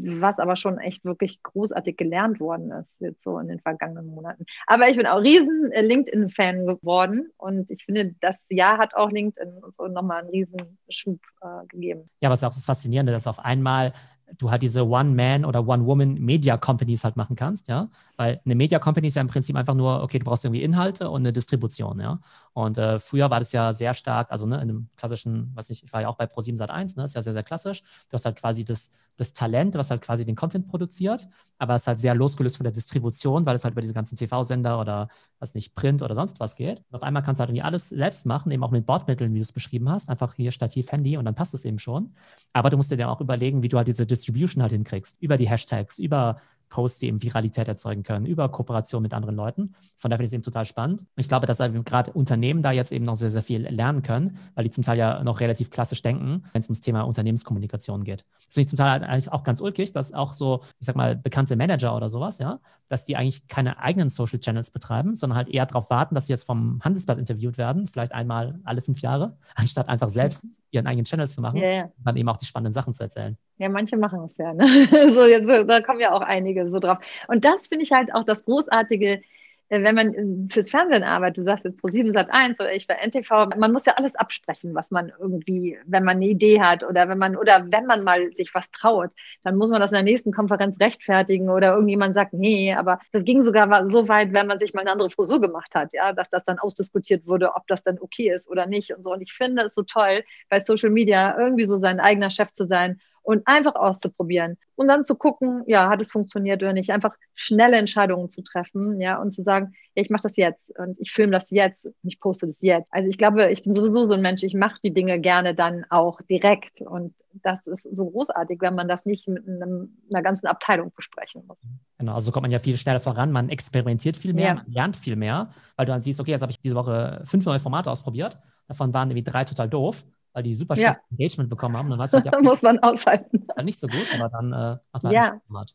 was aber schon echt wirklich großartig gelernt worden ist, jetzt so in den vergangenen Monaten. Aber ich bin auch riesen äh, LinkedIn-Fan geworden und ich finde, das Jahr hat auch LinkedIn so nochmal einen riesen Schub äh, gegeben. Ja, was auch das Faszinierende, dass auf einmal du halt diese One-Man- oder One-Woman-Media-Companies halt machen kannst, ja. Weil eine Media-Company ist ja im Prinzip einfach nur, okay, du brauchst irgendwie Inhalte und eine Distribution, ja. Und äh, früher war das ja sehr stark, also ne, in einem klassischen, was ich, ich war ja auch bei Pro7 Sat1, ne, ist ja sehr, sehr klassisch. Du hast halt quasi das, das Talent, was halt quasi den Content produziert, aber es ist halt sehr losgelöst von der Distribution, weil es halt über diese ganzen TV-Sender oder was nicht, Print oder sonst was geht. Und auf einmal kannst du halt irgendwie alles selbst machen, eben auch mit Bordmitteln, wie du es beschrieben hast. Einfach hier Stativ, Handy und dann passt es eben schon. Aber du musst dir dann auch überlegen, wie du halt diese Distribution halt hinkriegst. Über die Hashtags, über Posts, die eben Viralität erzeugen können, über Kooperation mit anderen Leuten. Von daher finde ich es eben total spannend. Und ich glaube, dass gerade Unternehmen da jetzt eben noch sehr, sehr viel lernen können, weil die zum Teil ja noch relativ klassisch denken, wenn es ums Thema Unternehmenskommunikation geht. Das finde ich zum Teil eigentlich auch ganz ulkig, dass auch so, ich sag mal, bekannte Manager oder sowas, ja, dass die eigentlich keine eigenen Social Channels betreiben, sondern halt eher darauf warten, dass sie jetzt vom Handelsblatt interviewt werden, vielleicht einmal alle fünf Jahre, (laughs) anstatt einfach selbst ihren eigenen Channel zu machen yeah. und dann eben auch die spannenden Sachen zu erzählen. Ja, manche machen es ja. Ne? (laughs) so, jetzt, da kommen ja auch einige so drauf. Und das finde ich halt auch das Großartige äh, wenn man äh, fürs Fernsehen arbeitet, du sagst jetzt pro 7 Sat 1 oder ich bei NTV, man muss ja alles absprechen, was man irgendwie, wenn man eine Idee hat oder wenn man, oder wenn man mal sich was traut, dann muss man das in der nächsten Konferenz rechtfertigen oder irgendjemand sagt, nee, aber das ging sogar so weit, wenn man sich mal eine andere Frisur gemacht hat, ja, dass das dann ausdiskutiert wurde, ob das dann okay ist oder nicht und so. Und ich finde es so toll, bei Social Media irgendwie so sein eigener Chef zu sein und einfach auszuprobieren und dann zu gucken, ja, hat es funktioniert oder nicht. Einfach schnelle Entscheidungen zu treffen, ja, und zu sagen, ja, ich mache das jetzt und ich filme das jetzt und ich poste das jetzt. Also ich glaube, ich bin sowieso so ein Mensch, ich mache die Dinge gerne dann auch direkt und das ist so großartig, wenn man das nicht mit einem, einer ganzen Abteilung besprechen muss. Genau, also kommt man ja viel schneller voran, man experimentiert viel mehr, ja. man lernt viel mehr, weil du dann siehst, okay, jetzt habe ich diese Woche fünf neue Formate ausprobiert, davon waren irgendwie drei total doof weil die super schlechtes ja. Engagement bekommen haben. Dann weißt du, ja, (laughs) muss man aushalten. Nicht so gut, aber dann äh, hat man ja. Format.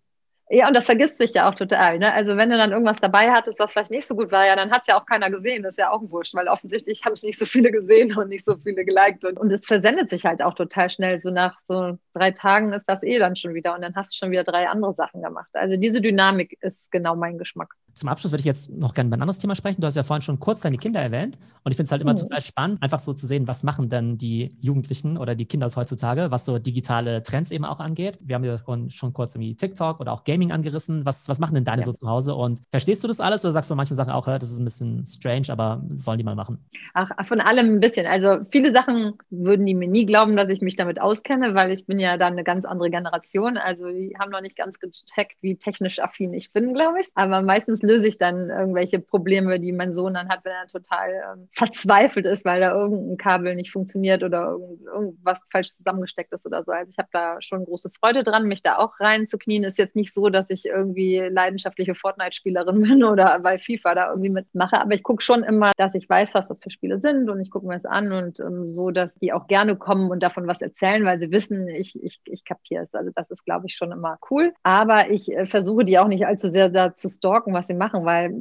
Ja, und das vergisst sich ja auch total. Ne? Also wenn du dann irgendwas dabei hattest, was vielleicht nicht so gut war, ja, dann hat es ja auch keiner gesehen. Das ist ja auch wurscht, weil offensichtlich haben es nicht so viele gesehen und nicht so viele geliked. Und, und es versendet sich halt auch total schnell. So nach so drei Tagen ist das eh dann schon wieder und dann hast du schon wieder drei andere Sachen gemacht. Also diese Dynamik ist genau mein Geschmack. Zum Abschluss würde ich jetzt noch gerne über ein anderes Thema sprechen. Du hast ja vorhin schon kurz deine Kinder erwähnt. Und ich finde es halt immer mhm. total spannend, einfach so zu sehen, was machen denn die Jugendlichen oder die Kinder heutzutage, was so digitale Trends eben auch angeht. Wir haben ja schon kurz irgendwie TikTok oder auch Gaming angerissen. Was, was machen denn deine ja. so zu Hause? Und verstehst du das alles oder sagst du manche Sachen auch, das ist ein bisschen strange, aber sollen die mal machen? Ach, von allem ein bisschen. Also viele Sachen würden die mir nie glauben, dass ich mich damit auskenne, weil ich bin ja dann eine ganz andere Generation. Also die haben noch nicht ganz gecheckt, wie technisch affin ich bin, glaube ich. Aber meistens löse ich dann irgendwelche Probleme, die mein Sohn dann hat, wenn er total ähm, verzweifelt ist, weil da irgendein Kabel nicht funktioniert oder irgend, irgendwas falsch zusammengesteckt ist oder so. Also ich habe da schon große Freude dran, mich da auch reinzuknien. Ist jetzt nicht so, dass ich irgendwie leidenschaftliche Fortnite-Spielerin (laughs) bin oder bei FIFA da irgendwie mitmache, aber ich gucke schon immer, dass ich weiß, was das für Spiele sind und ich gucke mir das an und ähm, so, dass die auch gerne kommen und davon was erzählen, weil sie wissen, ich, ich, ich kapiere es. Also das ist, glaube ich, schon immer cool. Aber ich äh, versuche die auch nicht allzu sehr da zu stalken, was sie machen, weil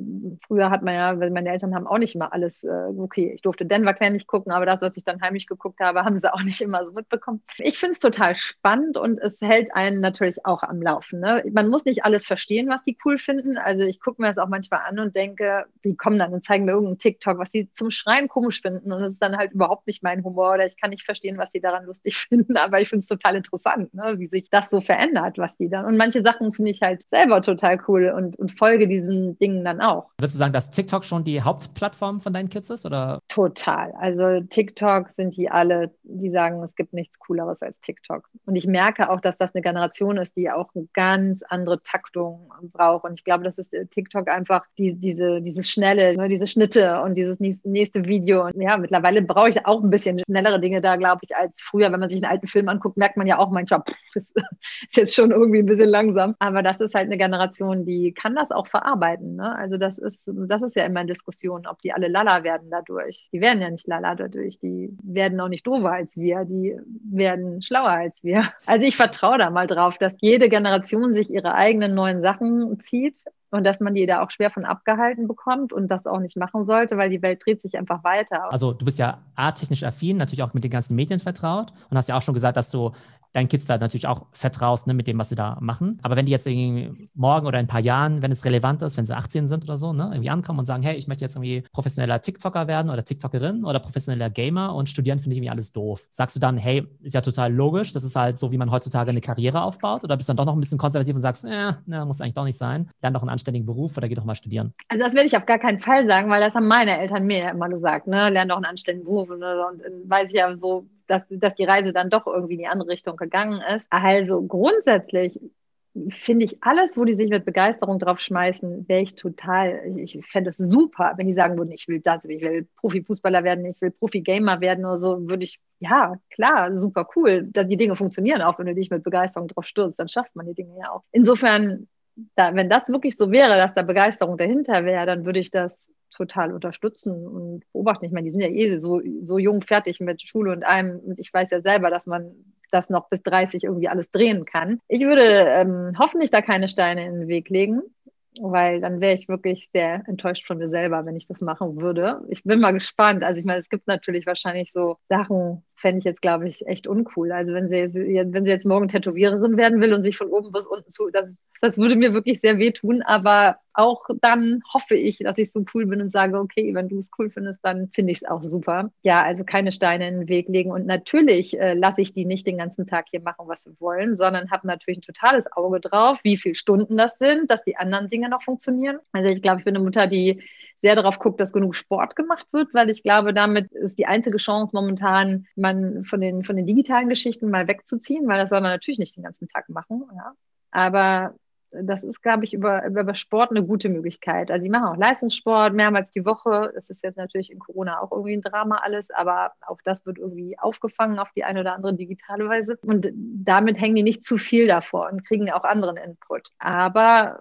früher hat man ja, meine Eltern haben auch nicht immer alles, äh, okay, ich durfte Denver Clan nicht gucken, aber das, was ich dann heimlich geguckt habe, haben sie auch nicht immer so mitbekommen. Ich finde es total spannend und es hält einen natürlich auch am Laufen. Ne? Man muss nicht alles verstehen, was die cool finden. Also ich gucke mir das auch manchmal an und denke, die kommen dann und zeigen mir irgendeinen TikTok, was sie zum Schreien komisch finden und es ist dann halt überhaupt nicht mein Humor oder ich kann nicht verstehen, was sie daran lustig (laughs) finden, aber ich finde es total interessant, ne? wie sich das so verändert, was die dann. Und manche Sachen finde ich halt selber total cool und, und folge diesen Dingen dann auch. Würdest du sagen, dass TikTok schon die Hauptplattform von deinen Kids ist? Oder? Total. Also TikTok sind die alle, die sagen, es gibt nichts Cooleres als TikTok. Und ich merke auch, dass das eine Generation ist, die auch eine ganz andere Taktung braucht. Und ich glaube, das ist äh, TikTok einfach die, diese, dieses Schnelle, ne, diese Schnitte und dieses nächste Video. Und ja, mittlerweile brauche ich auch ein bisschen schnellere Dinge da, glaube ich, als früher. Wenn man sich einen alten Film anguckt, merkt man ja auch manchmal, pff, (laughs) das ist jetzt schon irgendwie ein bisschen langsam. Aber das ist halt eine Generation, die kann das auch verarbeiten. Ne? Also das ist, das ist ja immer eine Diskussion, ob die alle Lala werden dadurch. Die werden ja nicht Lala dadurch. Die werden auch nicht doofer als wir. Die werden schlauer als wir. Also ich vertraue da mal drauf, dass jede Generation sich ihre eigenen neuen Sachen zieht und dass man die da auch schwer von abgehalten bekommt und das auch nicht machen sollte, weil die Welt dreht sich einfach weiter. Also du bist ja A-technisch affin, natürlich auch mit den ganzen Medien vertraut und hast ja auch schon gesagt, dass du deinen Kids da natürlich auch vertraust ne, mit dem, was sie da machen. Aber wenn die jetzt irgendwie morgen oder in ein paar Jahren, wenn es relevant ist, wenn sie 18 sind oder so, ne, irgendwie ankommen und sagen, hey, ich möchte jetzt irgendwie professioneller TikToker werden oder TikTokerin oder professioneller Gamer und studieren finde ich irgendwie alles doof. Sagst du dann, hey, ist ja total logisch, das ist halt so, wie man heutzutage eine Karriere aufbaut oder bist du dann doch noch ein bisschen konservativ und sagst, äh, ne, muss eigentlich doch nicht sein, lern doch einen anständigen Beruf oder geh doch mal studieren? Also das will ich auf gar keinen Fall sagen, weil das haben meine Eltern mir ja immer gesagt, ne, lern doch einen anständigen Beruf und, und, und weiß ich ja so, dass, dass die Reise dann doch irgendwie in die andere Richtung gegangen ist. Also grundsätzlich finde ich alles, wo die sich mit Begeisterung drauf schmeißen, wäre ich total, ich, ich fände es super, wenn die sagen würden, ich will das, ich will Profifußballer werden, ich will Profi-Gamer werden oder so, würde ich, ja, klar, super cool. Die Dinge funktionieren auch, wenn du dich mit Begeisterung drauf stürzt, dann schafft man die Dinge ja auch. Insofern, da, wenn das wirklich so wäre, dass da Begeisterung dahinter wäre, dann würde ich das total unterstützen und beobachten. Ich meine, die sind ja eh so, so jung fertig mit Schule und allem. Und ich weiß ja selber, dass man das noch bis 30 irgendwie alles drehen kann. Ich würde ähm, hoffentlich da keine Steine in den Weg legen weil dann wäre ich wirklich sehr enttäuscht von mir selber, wenn ich das machen würde. Ich bin mal gespannt. Also ich meine, es gibt natürlich wahrscheinlich so Sachen, fände ich jetzt, glaube ich, echt uncool. Also wenn sie, wenn sie jetzt morgen Tätowiererin werden will und sich von oben bis unten zu, das, das würde mir wirklich sehr wehtun. Aber auch dann hoffe ich, dass ich so cool bin und sage, okay, wenn du es cool findest, dann finde ich es auch super. Ja, also keine Steine in den Weg legen. Und natürlich äh, lasse ich die nicht den ganzen Tag hier machen, was sie wollen, sondern habe natürlich ein totales Auge drauf, wie viele Stunden das sind, dass die anderen Dinge noch funktionieren. Also ich glaube, ich bin eine Mutter, die sehr darauf guckt, dass genug Sport gemacht wird, weil ich glaube, damit ist die einzige Chance momentan, man von den, von den digitalen Geschichten mal wegzuziehen, weil das soll man natürlich nicht den ganzen Tag machen. Ja. Aber das ist, glaube ich, über, über Sport eine gute Möglichkeit. Also, sie machen auch Leistungssport mehrmals die Woche. Das ist jetzt natürlich in Corona auch irgendwie ein Drama alles, aber auch das wird irgendwie aufgefangen auf die eine oder andere digitale Weise. Und damit hängen die nicht zu viel davor und kriegen auch anderen Input. Aber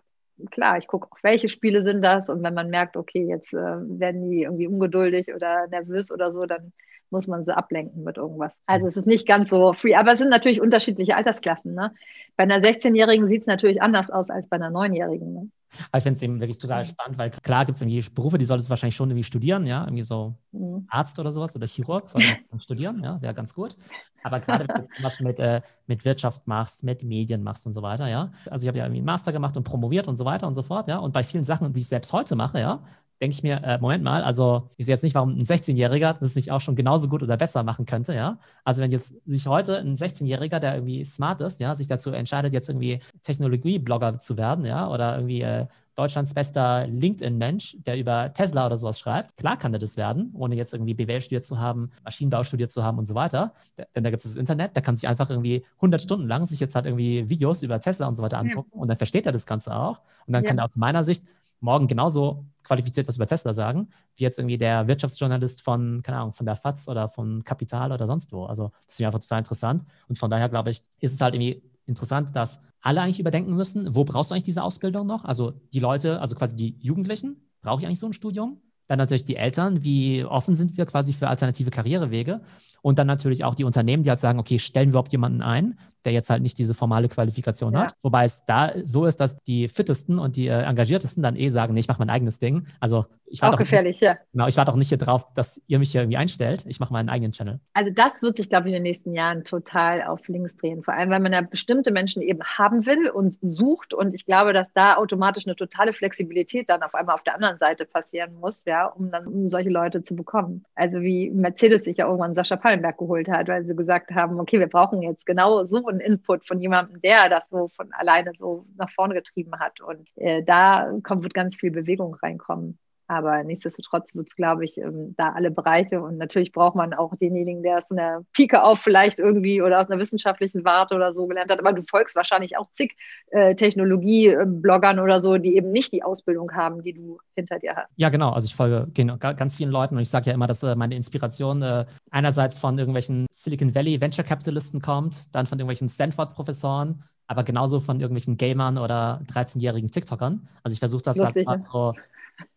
klar, ich gucke auch, welche Spiele sind das und wenn man merkt, okay, jetzt äh, werden die irgendwie ungeduldig oder nervös oder so, dann muss man sie ablenken mit irgendwas. Also es ist nicht ganz so free, aber es sind natürlich unterschiedliche Altersklassen. Ne? Bei einer 16-Jährigen sieht es natürlich anders aus als bei einer 9-Jährigen. Ne? Ich finde es eben wirklich total spannend, weil klar gibt es irgendwie Berufe, die solltest du wahrscheinlich schon irgendwie studieren, ja, irgendwie so mhm. Arzt oder sowas oder Chirurg, man studieren, ja, wäre ganz gut. Aber gerade wenn du was mit, äh, mit Wirtschaft machst, mit Medien machst und so weiter, ja. Also ich habe ja irgendwie einen Master gemacht und promoviert und so weiter und so fort, ja. Und bei vielen Sachen, die ich selbst heute mache, ja, denke ich mir, äh, Moment mal, also ich sehe jetzt nicht, warum ein 16-Jähriger das nicht auch schon genauso gut oder besser machen könnte, ja. Also wenn jetzt sich heute ein 16-Jähriger, der irgendwie smart ist, ja, sich dazu entscheidet, jetzt irgendwie Technologie-Blogger zu werden, ja, oder irgendwie äh, Deutschlands bester LinkedIn-Mensch, der über Tesla oder sowas schreibt. Klar kann er das werden, ohne jetzt irgendwie BWL studiert zu haben, Maschinenbau studiert zu haben und so weiter. Denn da gibt es das Internet, da kann sich einfach irgendwie 100 Stunden lang sich jetzt halt irgendwie Videos über Tesla und so weiter angucken ja. und dann versteht er das Ganze auch. Und dann ja. kann er aus meiner Sicht morgen genauso qualifiziert was über Tesla sagen, wie jetzt irgendwie der Wirtschaftsjournalist von, keine Ahnung, von der FAZ oder von Kapital oder sonst wo. Also das ist mir einfach total interessant. Und von daher, glaube ich, ist es halt irgendwie interessant, dass alle eigentlich überdenken müssen, wo brauchst du eigentlich diese Ausbildung noch? Also die Leute, also quasi die Jugendlichen, brauche ich eigentlich so ein Studium? Dann natürlich die Eltern, wie offen sind wir quasi für alternative Karrierewege? Und dann natürlich auch die Unternehmen, die halt sagen, okay, stellen wir überhaupt jemanden ein, der jetzt halt nicht diese formale Qualifikation ja. hat. Wobei es da so ist, dass die fittesten und die äh, engagiertesten dann eh sagen, nee, ich mache mein eigenes Ding. Also ich warte auch, gefährlich, ja. Genau, ich warte auch nicht hier drauf, dass ihr mich hier irgendwie einstellt. Ich mache meinen eigenen Channel. Also das wird sich, glaube ich, in den nächsten Jahren total auf links drehen. Vor allem, weil man ja bestimmte Menschen eben haben will und sucht. Und ich glaube, dass da automatisch eine totale Flexibilität dann auf einmal auf der anderen Seite passieren muss, ja, um dann um solche Leute zu bekommen. Also wie Mercedes sich ja irgendwann Sascha Pallenberg geholt hat, weil sie gesagt haben, okay, wir brauchen jetzt genau so einen Input von jemandem, der das so von alleine so nach vorne getrieben hat. Und äh, da kommt, wird ganz viel Bewegung reinkommen. Aber nichtsdestotrotz wird es, glaube ich, ähm, da alle Bereiche. Und natürlich braucht man auch denjenigen, der es von der Pike auf vielleicht irgendwie oder aus einer wissenschaftlichen Warte oder so gelernt hat. Aber du folgst wahrscheinlich auch zig äh, Technologie-Bloggern oder so, die eben nicht die Ausbildung haben, die du hinter dir hast. Ja, genau. Also ich folge genau, ganz vielen Leuten und ich sage ja immer, dass äh, meine Inspiration äh, einerseits von irgendwelchen Silicon Valley Venture Capitalisten kommt, dann von irgendwelchen Stanford-Professoren, aber genauso von irgendwelchen Gamern oder 13-jährigen TikTokern. Also ich versuche das Lustig, halt ne? so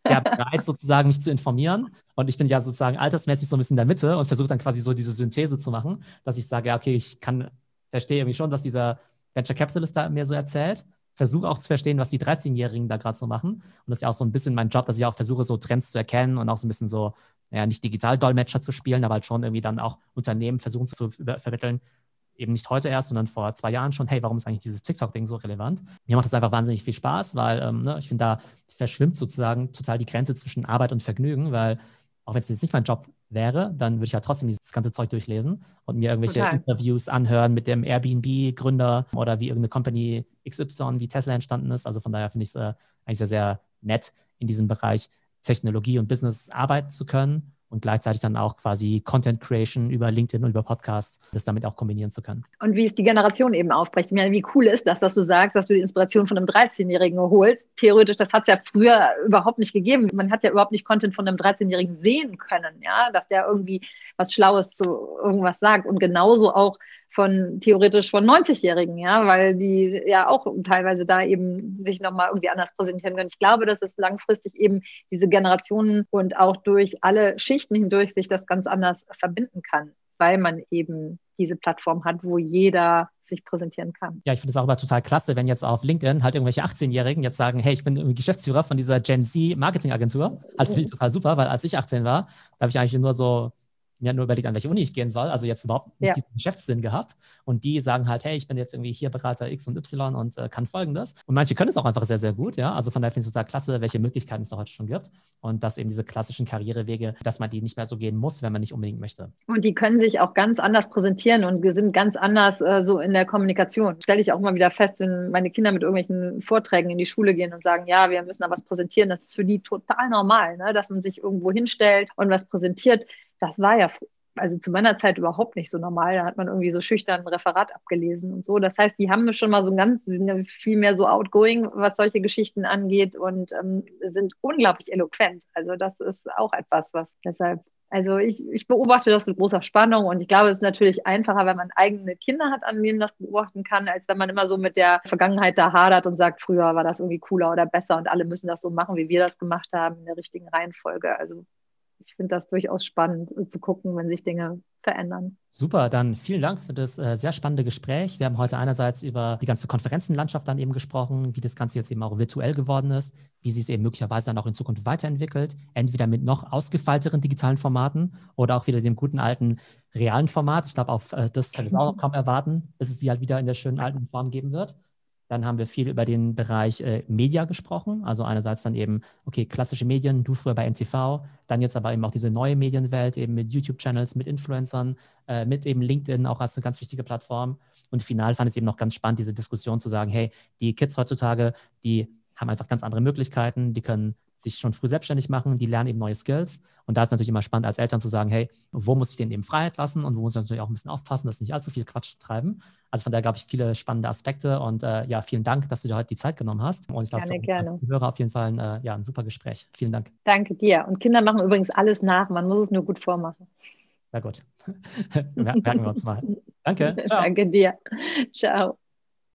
ja, bereit, sozusagen mich zu informieren. Und ich bin ja sozusagen altersmäßig so ein bisschen in der Mitte und versuche dann quasi so diese Synthese zu machen, dass ich sage, ja, okay, ich kann, verstehe irgendwie schon, was dieser Venture Capitalist da mir so erzählt. Versuche auch zu verstehen, was die 13-Jährigen da gerade so machen. Und das ist ja auch so ein bisschen mein Job, dass ich auch versuche, so Trends zu erkennen und auch so ein bisschen so, ja, nicht Digital-Dolmetscher zu spielen, aber halt schon irgendwie dann auch Unternehmen versuchen zu vermitteln, eben nicht heute erst, sondern vor zwei Jahren schon, hey, warum ist eigentlich dieses TikTok-Ding so relevant? Mir macht das einfach wahnsinnig viel Spaß, weil ähm, ne, ich finde, da verschwimmt sozusagen total die Grenze zwischen Arbeit und Vergnügen, weil auch wenn es jetzt nicht mein Job wäre, dann würde ich ja trotzdem dieses ganze Zeug durchlesen und mir irgendwelche Total. Interviews anhören mit dem Airbnb-Gründer oder wie irgendeine Company XY wie Tesla entstanden ist. Also von daher finde ich es äh, eigentlich sehr, sehr nett, in diesem Bereich Technologie und Business arbeiten zu können und gleichzeitig dann auch quasi Content Creation über LinkedIn und über Podcasts, das damit auch kombinieren zu können. Und wie es die Generation eben aufbricht. Ich meine, wie cool ist das, dass du sagst, dass du die Inspiration von einem 13-Jährigen holst? Theoretisch, das hat es ja früher überhaupt nicht gegeben. Man hat ja überhaupt nicht Content von einem 13-Jährigen sehen können, ja, dass der irgendwie was Schlaues zu irgendwas sagt. Und genauso auch von theoretisch von 90-Jährigen, ja, weil die ja auch teilweise da eben sich nochmal irgendwie anders präsentieren können. Ich glaube, dass es langfristig eben diese Generationen und auch durch alle Schichten hindurch sich das ganz anders verbinden kann, weil man eben diese Plattform hat, wo jeder sich präsentieren kann. Ja, ich finde es auch immer total klasse, wenn jetzt auf LinkedIn halt irgendwelche 18-Jährigen jetzt sagen, hey, ich bin Geschäftsführer von dieser Gen Z Marketing Agentur. Halt finde ich total super, weil als ich 18 war, da habe ich eigentlich nur so mir nur überlegt, an welche Uni ich gehen soll, also jetzt überhaupt nicht ja. diesen Geschäftssinn gehabt. Und die sagen halt, hey, ich bin jetzt irgendwie hier Berater X und Y und äh, kann folgendes. Und manche können es auch einfach sehr, sehr gut, ja. Also von daher finde ich es total klasse, welche Möglichkeiten es da heute schon gibt. Und dass eben diese klassischen Karrierewege, dass man die nicht mehr so gehen muss, wenn man nicht unbedingt möchte. Und die können sich auch ganz anders präsentieren und sind ganz anders äh, so in der Kommunikation. Stelle ich auch mal wieder fest, wenn meine Kinder mit irgendwelchen Vorträgen in die Schule gehen und sagen, ja, wir müssen da was präsentieren, das ist für die total normal, ne? dass man sich irgendwo hinstellt und was präsentiert. Das war ja also zu meiner Zeit überhaupt nicht so normal. Da hat man irgendwie so schüchtern ein Referat abgelesen und so. Das heißt, die haben schon mal so ein ganz, sind viel mehr so outgoing, was solche Geschichten angeht und ähm, sind unglaublich eloquent. Also das ist auch etwas, was deshalb also ich, ich, beobachte das mit großer Spannung und ich glaube, es ist natürlich einfacher, wenn man eigene Kinder hat, an denen das beobachten kann, als wenn man immer so mit der Vergangenheit da hadert und sagt, früher war das irgendwie cooler oder besser und alle müssen das so machen, wie wir das gemacht haben, in der richtigen Reihenfolge. Also ich finde das durchaus spannend zu gucken, wenn sich Dinge verändern. Super, dann vielen Dank für das äh, sehr spannende Gespräch. Wir haben heute einerseits über die ganze Konferenzenlandschaft dann eben gesprochen, wie das Ganze jetzt eben auch virtuell geworden ist, wie sich es eben möglicherweise dann auch in Zukunft weiterentwickelt, entweder mit noch ausgefeilteren digitalen Formaten oder auch wieder dem guten alten realen Format. Ich glaube, auf äh, das kann ich auch noch kaum erwarten, bis es sie halt wieder in der schönen alten Form geben wird. Dann haben wir viel über den Bereich äh, Media gesprochen. Also einerseits dann eben, okay, klassische Medien, du früher bei NTV, dann jetzt aber eben auch diese neue Medienwelt, eben mit YouTube-Channels, mit Influencern, äh, mit eben LinkedIn auch als eine ganz wichtige Plattform. Und final fand ich es eben noch ganz spannend, diese Diskussion zu sagen, hey, die Kids heutzutage, die haben einfach ganz andere Möglichkeiten, die können sich schon früh selbstständig machen, die lernen eben neue Skills. Und da ist natürlich immer spannend als Eltern zu sagen, hey, wo muss ich denen eben Freiheit lassen und wo muss ich natürlich auch ein bisschen aufpassen, dass sie nicht allzu viel Quatsch treiben. Also von daher glaube ich viele spannende Aspekte und äh, ja, vielen Dank, dass du dir heute die Zeit genommen hast. Und ich glaube, gerne, gerne. Hörer auf jeden Fall ein, äh, ja, ein super Gespräch. Vielen Dank. Danke dir. Und Kinder machen übrigens alles nach, man muss es nur gut vormachen. Sehr gut. (laughs) Merken wir uns mal. Danke. (laughs) Ciao. Danke dir. Ciao.